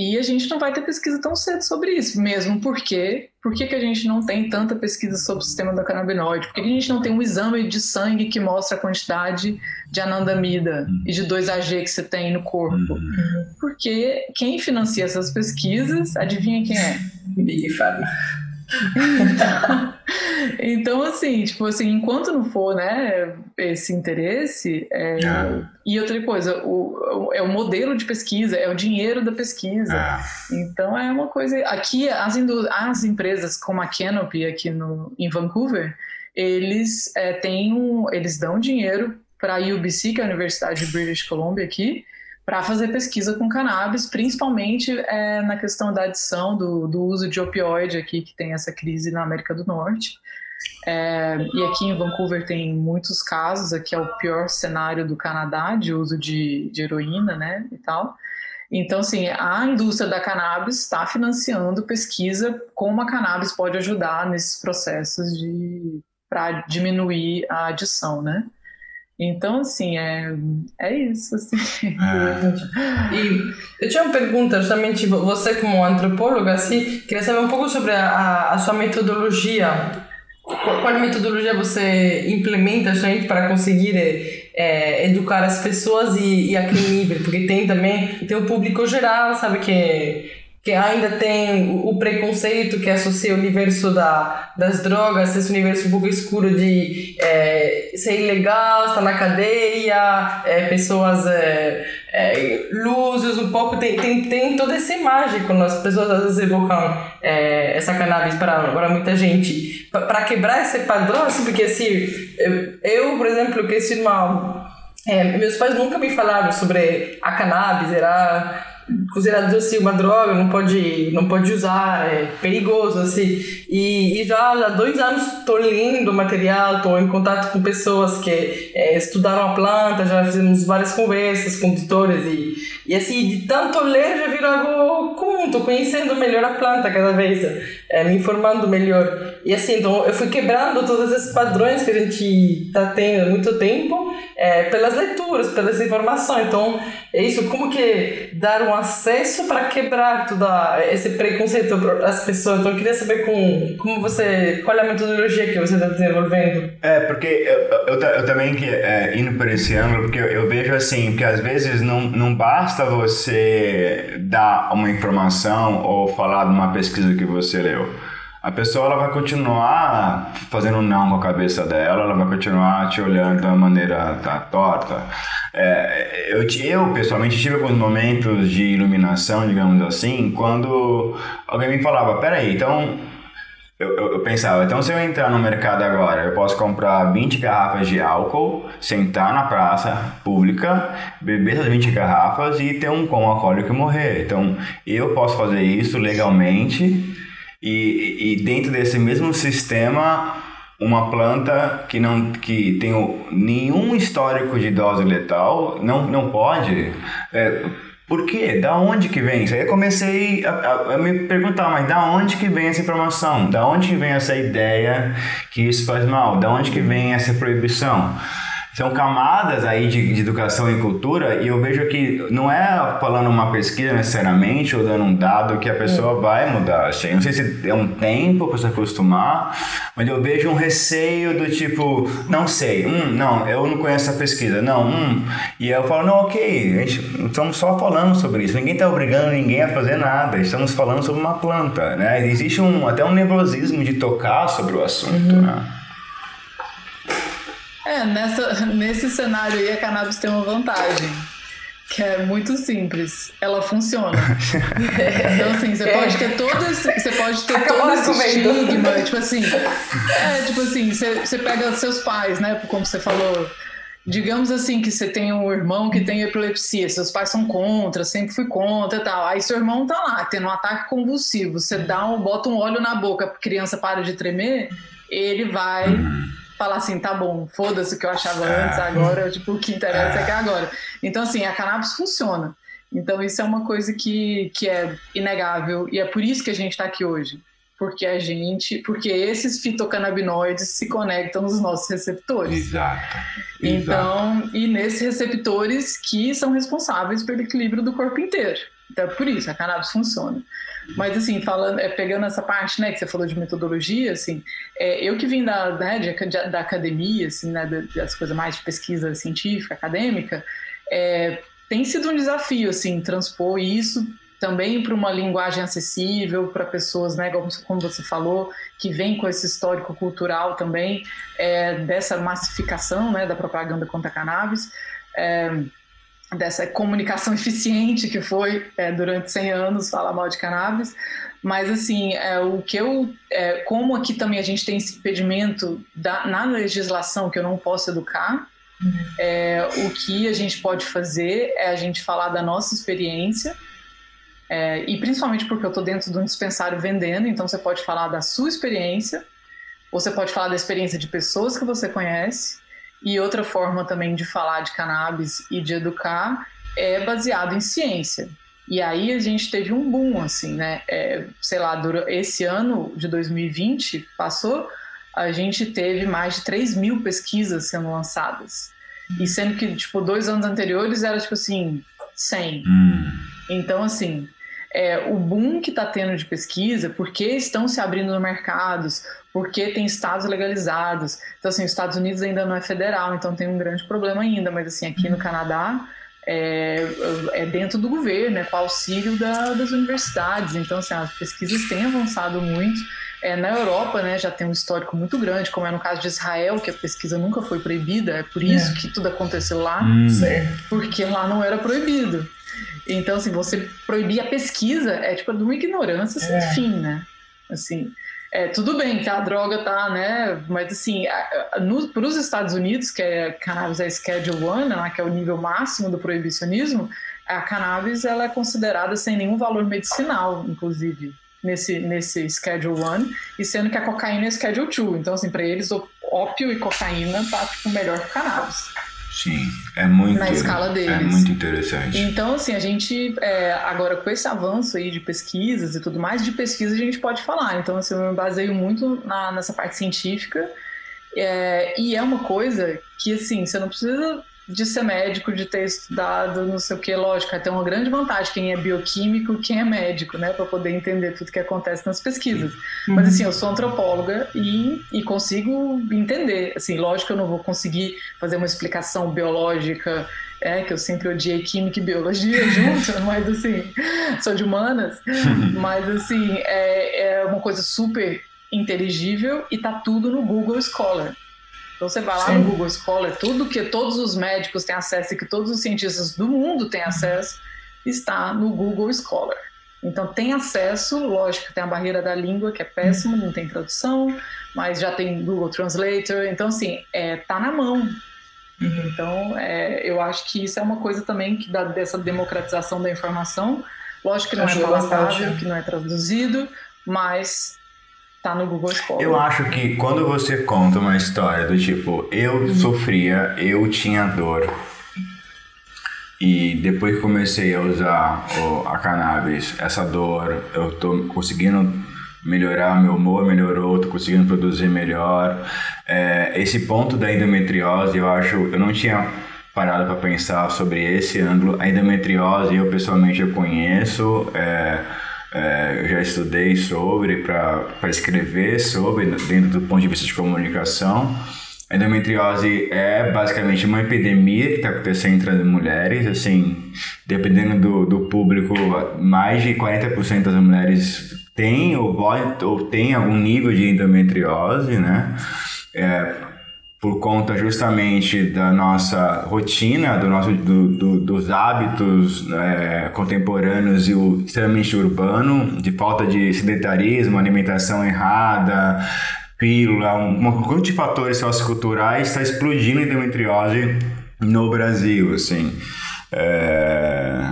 e a gente não vai ter pesquisa tão cedo sobre isso, mesmo porque por que, que a gente não tem tanta pesquisa sobre o sistema do canabinoide? Por que, que a gente não tem um exame de sangue que mostra a quantidade de anandamida uhum. e de 2AG que você tem no corpo? Uhum. Porque quem financia essas pesquisas, adivinha quem é? Big Pharma. Então, assim, tipo assim, enquanto não for, né, esse interesse, é... é. e outra coisa, o, o, é o modelo de pesquisa, é o dinheiro da pesquisa. É. Então é uma coisa. Aqui as, as empresas como a Canopy aqui no, em Vancouver, eles é, têm um, eles dão dinheiro para a UBC, que é a Universidade de British Columbia aqui, para fazer pesquisa com cannabis, principalmente é, na questão da adição do, do, uso de opioide aqui, que tem essa crise na América do Norte. É, e aqui em Vancouver tem muitos casos, aqui é o pior cenário do Canadá de uso de, de heroína, né, e tal. Então, assim, a indústria da cannabis está financiando pesquisa como a cannabis pode ajudar nesses processos de para diminuir a adição, né? Então, assim, é, é isso. Assim. É. E eu tinha uma pergunta, justamente, você como antropóloga, assim, queria saber um pouco sobre a, a sua metodologia. Qual, qual metodologia você implementa, gente, para conseguir é, educar as pessoas e, e a que nível? Porque tem também, tem o público geral, sabe, que que ainda tem o preconceito que associa o universo da, das drogas, esse universo um pouco escuro de é, ser ilegal, estar na cadeia, é, pessoas é, é, luzes um pouco, tem, tem, tem toda essa imagem quando as pessoas às vezes evocam é, essa cannabis para, muita gente. Para quebrar esse padrão, assim, porque assim, eu por exemplo, cresci numa... É, meus pais nunca me falaram sobre a cannabis, era considerado assim uma droga, não pode, não pode usar, é perigoso assim. E, e já há dois anos estou lendo material, estou em contato com pessoas que é, estudaram a planta, já fizemos várias conversas com editores e, e assim, de tanto ler já virou algo comum tô conhecendo melhor a planta cada vez, é, me informando melhor. E assim, então eu fui quebrando todos esses padrões que a gente tá tendo há muito tempo é, pelas leituras, pelas informações. Então, é isso, como que dar um acesso para quebrar todo esse preconceito às pessoas. Então, eu queria saber com, como você, qual é a metodologia que você está desenvolvendo. É, porque eu, eu, eu também que é, indo por esse ângulo, porque eu, eu, vejo assim, que às vezes não, não basta você dar uma informação ou falar de uma pesquisa que você leu a pessoa ela vai continuar fazendo não com a cabeça dela, ela vai continuar te olhando uma maneira tá, torta. É, eu, eu, pessoalmente, tive alguns momentos de iluminação, digamos assim, quando alguém me falava: peraí, então. Eu, eu, eu, pensava, então se eu entrar no mercado agora, eu posso comprar 20 garrafas de álcool, sentar na praça pública, beber essas 20 garrafas e ter um coma alcoólico e morrer. Então, eu posso fazer isso legalmente e, e dentro desse mesmo sistema, uma planta que não que tem nenhum histórico de dose letal não, não pode. É, por quê? Da onde que vem isso? Aí eu comecei a, a, a, me perguntar, mas da onde que vem essa informação? Da onde que vem essa ideia que isso faz mal? Da onde que vem essa proibição? São camadas aí de, de, educação e cultura e eu vejo que não é falando uma pesquisa necessariamente ou dando um dado que a pessoa é. vai mudar. Assim. Não sei se é um tempo para se acostumar, mas eu vejo um receio do tipo, não sei, hum, não, eu não conheço essa pesquisa, não, hum. E eu falo, não, ok, a gente, estamos só falando sobre isso, ninguém está obrigando ninguém a fazer nada, estamos falando sobre uma planta, né? Existe um, até um nervosismo de tocar sobre o assunto, uhum. né? É, nessa, nesse cenário aí a cannabis tem uma vantagem. Que é muito simples. Ela funciona. então, assim, você pode ter todo esse, você pode ter todo esse estigma. Tipo assim, é, tipo assim, você, você pega seus pais, né? Como você falou. Digamos assim que você tem um irmão que tem epilepsia, seus pais são contra, sempre fui contra e tal. Aí seu irmão tá lá, tendo um ataque convulsivo. Você dá um, bota um óleo na boca, a criança para de tremer, ele vai falar assim, tá bom, foda-se o que eu achava é. antes, agora, tipo, o que interessa é que é agora. Então, assim, a cannabis funciona. Então, isso é uma coisa que, que é inegável e é por isso que a gente está aqui hoje. Porque a gente, porque esses fitocannabinoides se conectam nos nossos receptores. Exato. Então, Exato. e nesses receptores que são responsáveis pelo equilíbrio do corpo inteiro. Então, é por isso a cannabis funciona. Mas, assim, falando, é, pegando essa parte, né, que você falou de metodologia, assim, é, eu que vim da, né, de, da academia, assim, né, das coisas mais de pesquisa científica, acadêmica, é, tem sido um desafio, assim, transpor isso também para uma linguagem acessível para pessoas, né, como você falou, que vem com esse histórico cultural também é, dessa massificação, né, da propaganda contra a cannabis. É, dessa comunicação eficiente que foi é, durante 100 anos falar mal de cannabis, mas assim, é, o que eu, é, como aqui também a gente tem esse impedimento da, na legislação que eu não posso educar, uhum. é, o que a gente pode fazer é a gente falar da nossa experiência, é, e principalmente porque eu estou dentro de um dispensário vendendo, então você pode falar da sua experiência, você pode falar da experiência de pessoas que você conhece, e outra forma também de falar de cannabis e de educar é baseado em ciência. E aí a gente teve um boom, assim, né? É, sei lá, esse ano de 2020 passou, a gente teve mais de 3 mil pesquisas sendo lançadas. E sendo que, tipo, dois anos anteriores era, tipo assim, 100. Hum. Então, assim, é, o boom que está tendo de pesquisa, porque estão se abrindo no mercados, porque tem estados legalizados. Então, assim, os Estados Unidos ainda não é federal, então tem um grande problema ainda, mas, assim, aqui no Canadá é, é dentro do governo, é com auxílio da, das universidades. Então, assim, as pesquisas têm avançado muito. É, na Europa, né, já tem um histórico muito grande, como é no caso de Israel, que a pesquisa nunca foi proibida, é por isso é. que tudo aconteceu lá, hum. porque lá não era proibido. Então, assim, você proibir a pesquisa é tipo de uma ignorância sem é. fim, né? Assim, é, tudo bem que a droga tá, né? Mas assim, para os Estados Unidos, que é cannabis é Schedule One, né, que é o nível máximo do proibicionismo, a cannabis ela é considerada sem nenhum valor medicinal, inclusive nesse nesse Schedule One, e sendo que a cocaína é Schedule Two. Então, assim, para eles, ópio e cocaína tá tipo melhor que cannabis. Sim, é muito. Na escala deles. É muito interessante. Então, assim, a gente, é, agora com esse avanço aí de pesquisas e tudo mais, de pesquisa a gente pode falar. Então, assim, eu me baseio muito na, nessa parte científica. É, e é uma coisa que, assim, você não precisa de ser médico, de ter estudado, não sei o que, lógico, tem uma grande vantagem quem é bioquímico, quem é médico, né, para poder entender tudo que acontece nas pesquisas. Uhum. Mas assim, eu sou antropóloga e, e consigo entender. Assim, lógico que eu não vou conseguir fazer uma explicação biológica é que eu sempre odiei química e biologia junto, mas assim, sou de humanas, mas assim, é, é uma coisa super inteligível e tá tudo no Google Scholar. Então você vai lá Sim. no Google Scholar, tudo que todos os médicos têm acesso e que todos os cientistas do mundo têm acesso está no Google Scholar. Então tem acesso, lógico, tem a barreira da língua que é péssima, não tem tradução, mas já tem Google Translator, então assim, é, tá na mão. Uhum. Então é, eu acho que isso é uma coisa também que dá dessa democratização da informação. Lógico que não é palatável, que não é traduzido, mas tá no Google Scholar. Eu acho que quando você conta uma história do tipo, eu uhum. sofria, eu tinha dor, e depois que comecei a usar o, a cannabis, essa dor, eu tô conseguindo melhorar meu humor, melhorou, tô conseguindo produzir melhor. É, esse ponto da endometriose, eu acho, eu não tinha parado para pensar sobre esse ângulo. A endometriose, eu pessoalmente eu conheço. É, é, eu já estudei sobre, para escrever sobre, dentro do ponto de vista de comunicação. A endometriose é basicamente uma epidemia que está acontecendo entre as mulheres, assim, dependendo do, do público, mais de 40% das mulheres têm ou, ou têm algum nível de endometriose, né? É, por conta justamente da nossa rotina, do nosso, do, do, dos hábitos é, contemporâneos e o extremamente urbano, de falta de sedentarismo, alimentação errada, pílula, um, um conjunto de fatores socioculturais está explodindo a endometriose no Brasil, assim. É,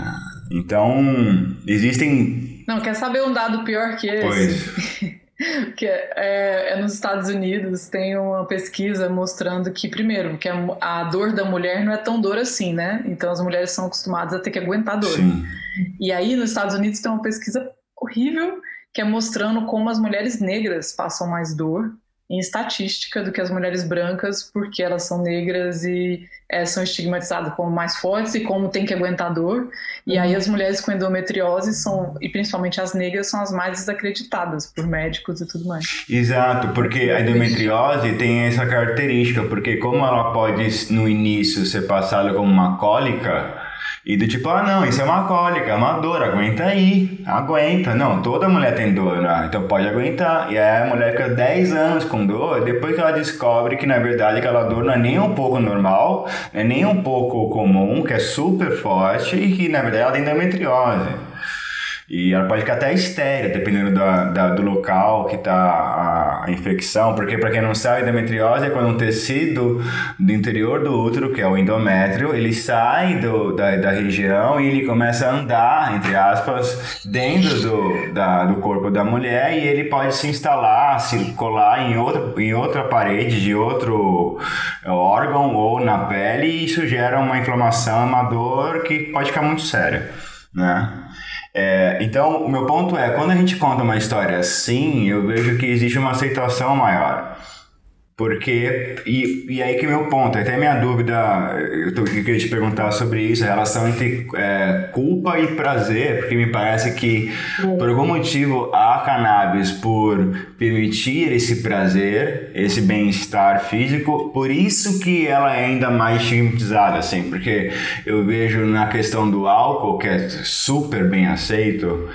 então, existem... Não, quer saber um dado pior que esse? Pois... que é, é, nos Estados Unidos tem uma pesquisa mostrando que primeiro que a, a, dor da mulher não é tão dor assim, né? Então as mulheres são acostumadas a ter que aguentar dor. Sim. E aí nos Estados Unidos tem uma pesquisa horrível que é mostrando como as mulheres negras passam mais dor em estatística do que as mulheres brancas, porque elas são negras e é, são estigmatizadas como mais fortes e como tem que aguentar dor. E aí as mulheres com endometriose são, e principalmente as negras, são as mais desacreditadas por médicos e tudo mais. Exato, porque a endometriose tem essa característica, porque como ela pode no início ser passada como uma cólica, e do tipo, ah, não, isso é uma cólica, é uma dor, aguenta aí, aguenta. Não, toda mulher tem dor, né? então pode aguentar. E aí a mulher fica 10 anos com dor, depois que ela descobre que na verdade aquela dor não é nem um pouco normal, é nem um pouco comum, que é super forte e que na verdade ela tem endometriose. E ela pode ficar até estéreo, dependendo da, da, do local que está a, a, infecção, porque para quem não sabe, endometriose é quando um tecido do interior do útero, que é o endométrio, ele sai do, da, da região e ele começa a andar, entre aspas, dentro do, da, do corpo da mulher e ele pode se instalar, se colar em outra, em outra parede de outro órgão ou na pele e isso gera uma inflamação, uma dor que pode ficar muito séria, né? É, então, o meu ponto é, quando a gente conta uma história assim, eu vejo que existe uma aceitação maior. Porque, e, e aí que é meu ponto, até minha dúvida, eu, tô, eu queria te perguntar sobre isso, a relação entre é, culpa e prazer, porque me parece que por algum motivo a cannabis, por permitir esse prazer, esse bem-estar físico, por isso que ela é ainda mais estigmatizada, assim, porque eu vejo na questão do álcool, que é super bem aceito,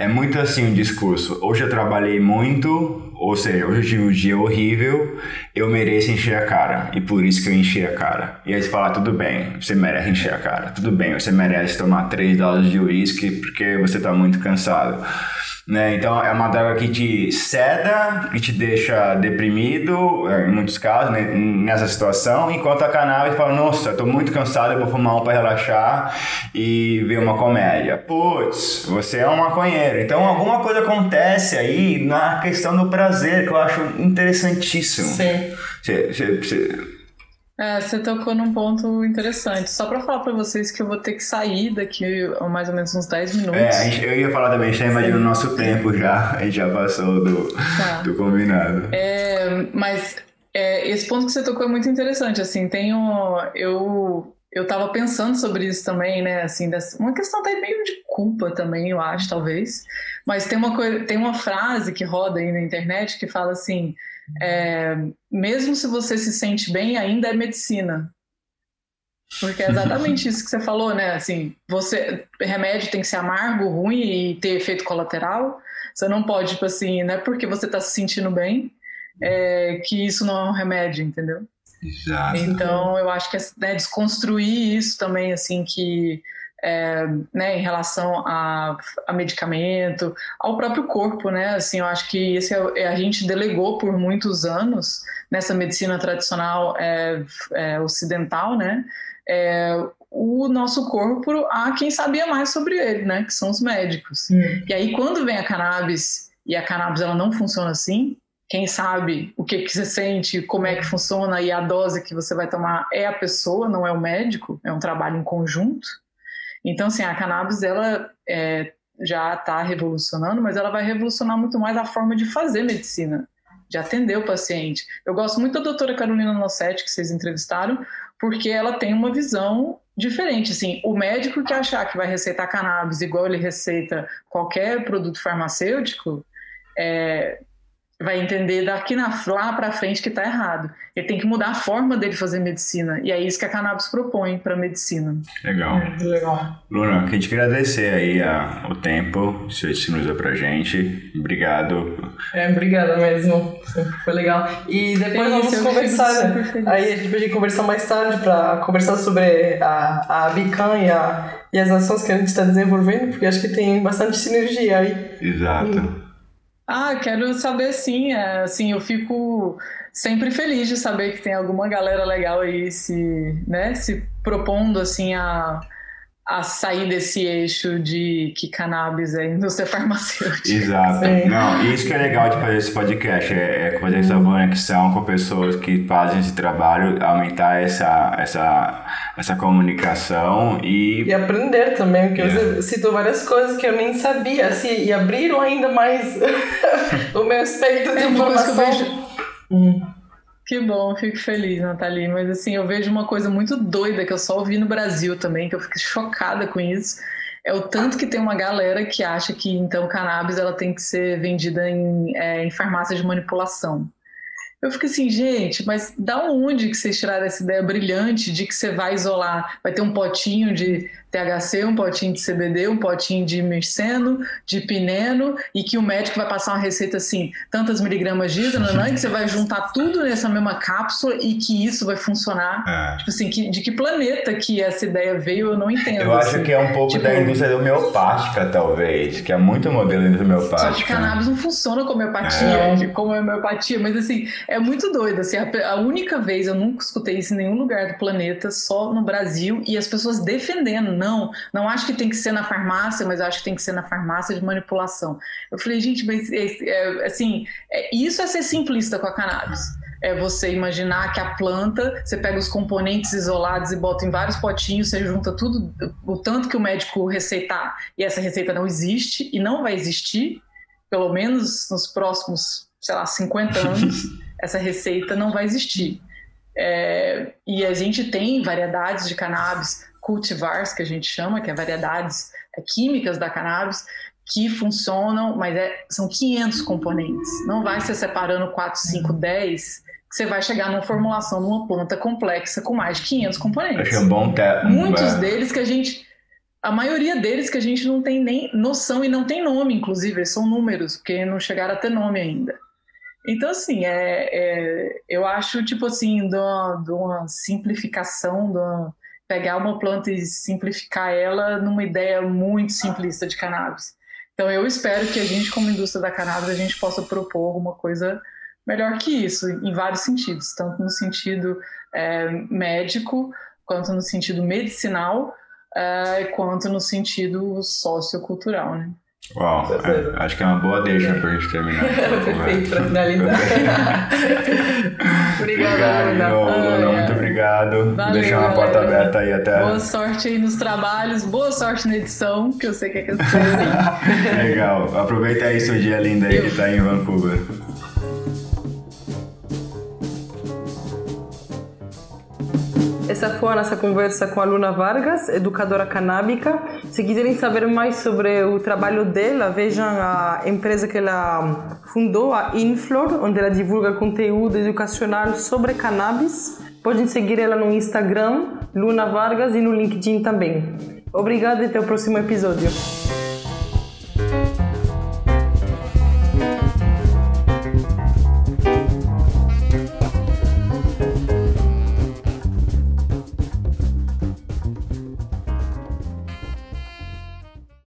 é muito assim o discurso. Hoje eu trabalhei muito, ou seja, hoje eu tive um dia horrível, eu mereço encher a cara. E por isso que eu enchi a cara. E aí você fala, tudo bem, você merece encher a cara. Tudo bem, você merece tomar três doses de uísque porque você está muito cansado. Né? Então é uma droga que te ceda, que te deixa deprimido, é, em muitos casos, né? nessa situação, enquanto a cannabis fala, nossa, tô muito cansado, eu vou fumar um para relaxar e ver uma comédia. Putz, você é um maconheiro. Então alguma coisa acontece aí na questão do prazer, que eu acho interessantíssimo. Sim. Você, você, você É, você tocou num ponto interessante. Só para falar para vocês que eu vou ter que sair daqui a mais ou menos uns 10 minutos. É, eu ia falar também, a gente tá imaginando o nosso tempo já. A gente já passou do, tá. do combinado. É, mas é, esse ponto que você tocou é muito interessante. Assim, tenho. Eu. Eu tava pensando sobre isso também, né? Assim, dessa, uma questão até meio de culpa também, eu acho, talvez. Mas tem uma, coisa, tem uma frase que roda aí na internet que fala assim: é, mesmo se você se sente bem, ainda é medicina. Porque é exatamente isso que você falou, né? Assim, você remédio tem que ser amargo, ruim e ter efeito colateral. Você não pode, tipo assim, não é porque você está se sentindo bem é, que isso não é um remédio, entendeu? Exato. Então, eu acho que é né, desconstruir isso também, assim, que é, né, em relação a, a, medicamento, ao próprio corpo, né? Assim, eu acho que esse é, é a gente delegou por muitos anos nessa medicina tradicional é, é ocidental, né? É, o nosso corpo a quem sabia mais sobre ele, né? Que são os médicos. Hum. E aí, quando vem a cannabis e a cannabis ela não funciona assim, quem sabe o que, que você sente, como é que funciona e a dose que você vai tomar é a pessoa, não é o médico, é um trabalho em conjunto. Então, assim, a cannabis, ela é, já está revolucionando, mas ela vai revolucionar muito mais a forma de fazer medicina, de atender o paciente. Eu gosto muito da doutora Carolina Nossetti, que vocês entrevistaram, porque ela tem uma visão diferente. Assim, o médico que achar que vai receitar cannabis igual ele receita qualquer produto farmacêutico, é, vai entender daqui na, lá para frente que está errado. Ele tem que mudar a forma dele fazer medicina. E é isso que a cannabis propõe para medicina. Legal. É, legal. Luna, a gente queria agradecer aí a, o tempo que você disponibilizou pra gente. Obrigado. É, obrigada mesmo. Foi legal. E depois é vamos conversar. Aí a gente pode conversar mais tarde para conversar sobre a, a Bican e, a, e as ações que a gente está desenvolvendo, porque acho que tem bastante sinergia aí. Exato. E, ah, quero saber sim. É, assim, eu fico sempre feliz de saber que tem alguma galera legal aí se, né, se propondo assim a, a sair desse eixo de que cannabis é indústria farmacêutica. Exato. Sim. Não, isso que é legal de fazer esse podcast, é, é fazer essa conexão com pessoas que fazem esse trabalho, aumentar essa, essa, essa comunicação e... E aprender também, porque yeah. você citou várias coisas que eu nem sabia, assim, e abriram ainda mais o meu aspecto de é informação. Que bom, fico feliz, Nathalie. Mas assim, eu vejo uma coisa muito doida que eu só ouvi no Brasil também, que eu fico chocada com isso. É o tanto que tem uma galera que acha que então cannabis ela tem que ser vendida em, é, em farmácias de manipulação. Eu fico assim, gente, mas da onde que vocês tiraram essa ideia brilhante de que você vai isolar? Vai ter um potinho de THC, um potinho de CBD, um potinho de merceno, de pineno, e que o médico vai passar uma receita assim, tantas miligramas de e que você vai juntar tudo nessa mesma cápsula e que isso vai funcionar. É. Tipo assim, que, de que planeta que essa ideia veio, eu não entendo. Eu assim. acho que é um pouco tipo, da indústria homeopática, talvez, que é muito modelo da homeopática. Só que cannabis não funciona com homeopatia, é. como homeopatia, mas assim, é muito doido. Assim, a, a única vez, eu nunca escutei isso em nenhum lugar do planeta, só no Brasil, e as pessoas defendendo não, não acho que tem que ser na farmácia, mas acho que tem que ser na farmácia de manipulação. Eu falei, gente, mas é, assim, é, isso é ser simplista com a cannabis. É você imaginar que a planta, você pega os componentes isolados e bota em vários potinhos, você junta tudo, o tanto que o médico receitar, e essa receita não existe e não vai existir, pelo menos nos próximos, sei lá, 50 anos, essa receita não vai existir. É, e a gente tem variedades de cannabis, cultivars, que a gente chama, que é variedades é, químicas da cannabis, que funcionam, mas é, são 500 componentes. Não vai ser separando 4, 5, 10 que você vai chegar numa formulação de uma planta complexa com mais de 500 componentes. Acho é bom ter... Muitos é. deles que a gente... A maioria deles que a gente não tem nem noção e não tem nome, inclusive, são números, porque não chegaram a ter nome ainda. Então, assim, é, é, eu acho, tipo assim, de uma, de uma simplificação, de uma, pegar uma planta e simplificar ela numa ideia muito simplista de cannabis. Então, eu espero que a gente, como indústria da cannabis, a gente possa propor alguma coisa melhor que isso, em vários sentidos, tanto no sentido é, médico, quanto no sentido medicinal, é, quanto no sentido sociocultural, né? Uau, é, acho que é uma boa deixa para a gente terminar. Perfeito, para finalizar. obrigado, Luna. Muito obrigado. obrigado. Valeu, Deixar uma porta galera. aberta aí até. Boa sorte aí nos trabalhos, boa sorte na edição, que eu sei que é que você Legal. Aproveita aí seu dia lindo aí que tá em Vancouver. Essa foi a nossa conversa com a Luna Vargas, educadora canábica. Se quiserem saber mais sobre o trabalho dela, vejam a empresa que ela fundou, a Inflor, onde ela divulga conteúdo educacional sobre cannabis. Podem seguir ela no Instagram, Luna Vargas, e no LinkedIn também. Obrigada e até o próximo episódio.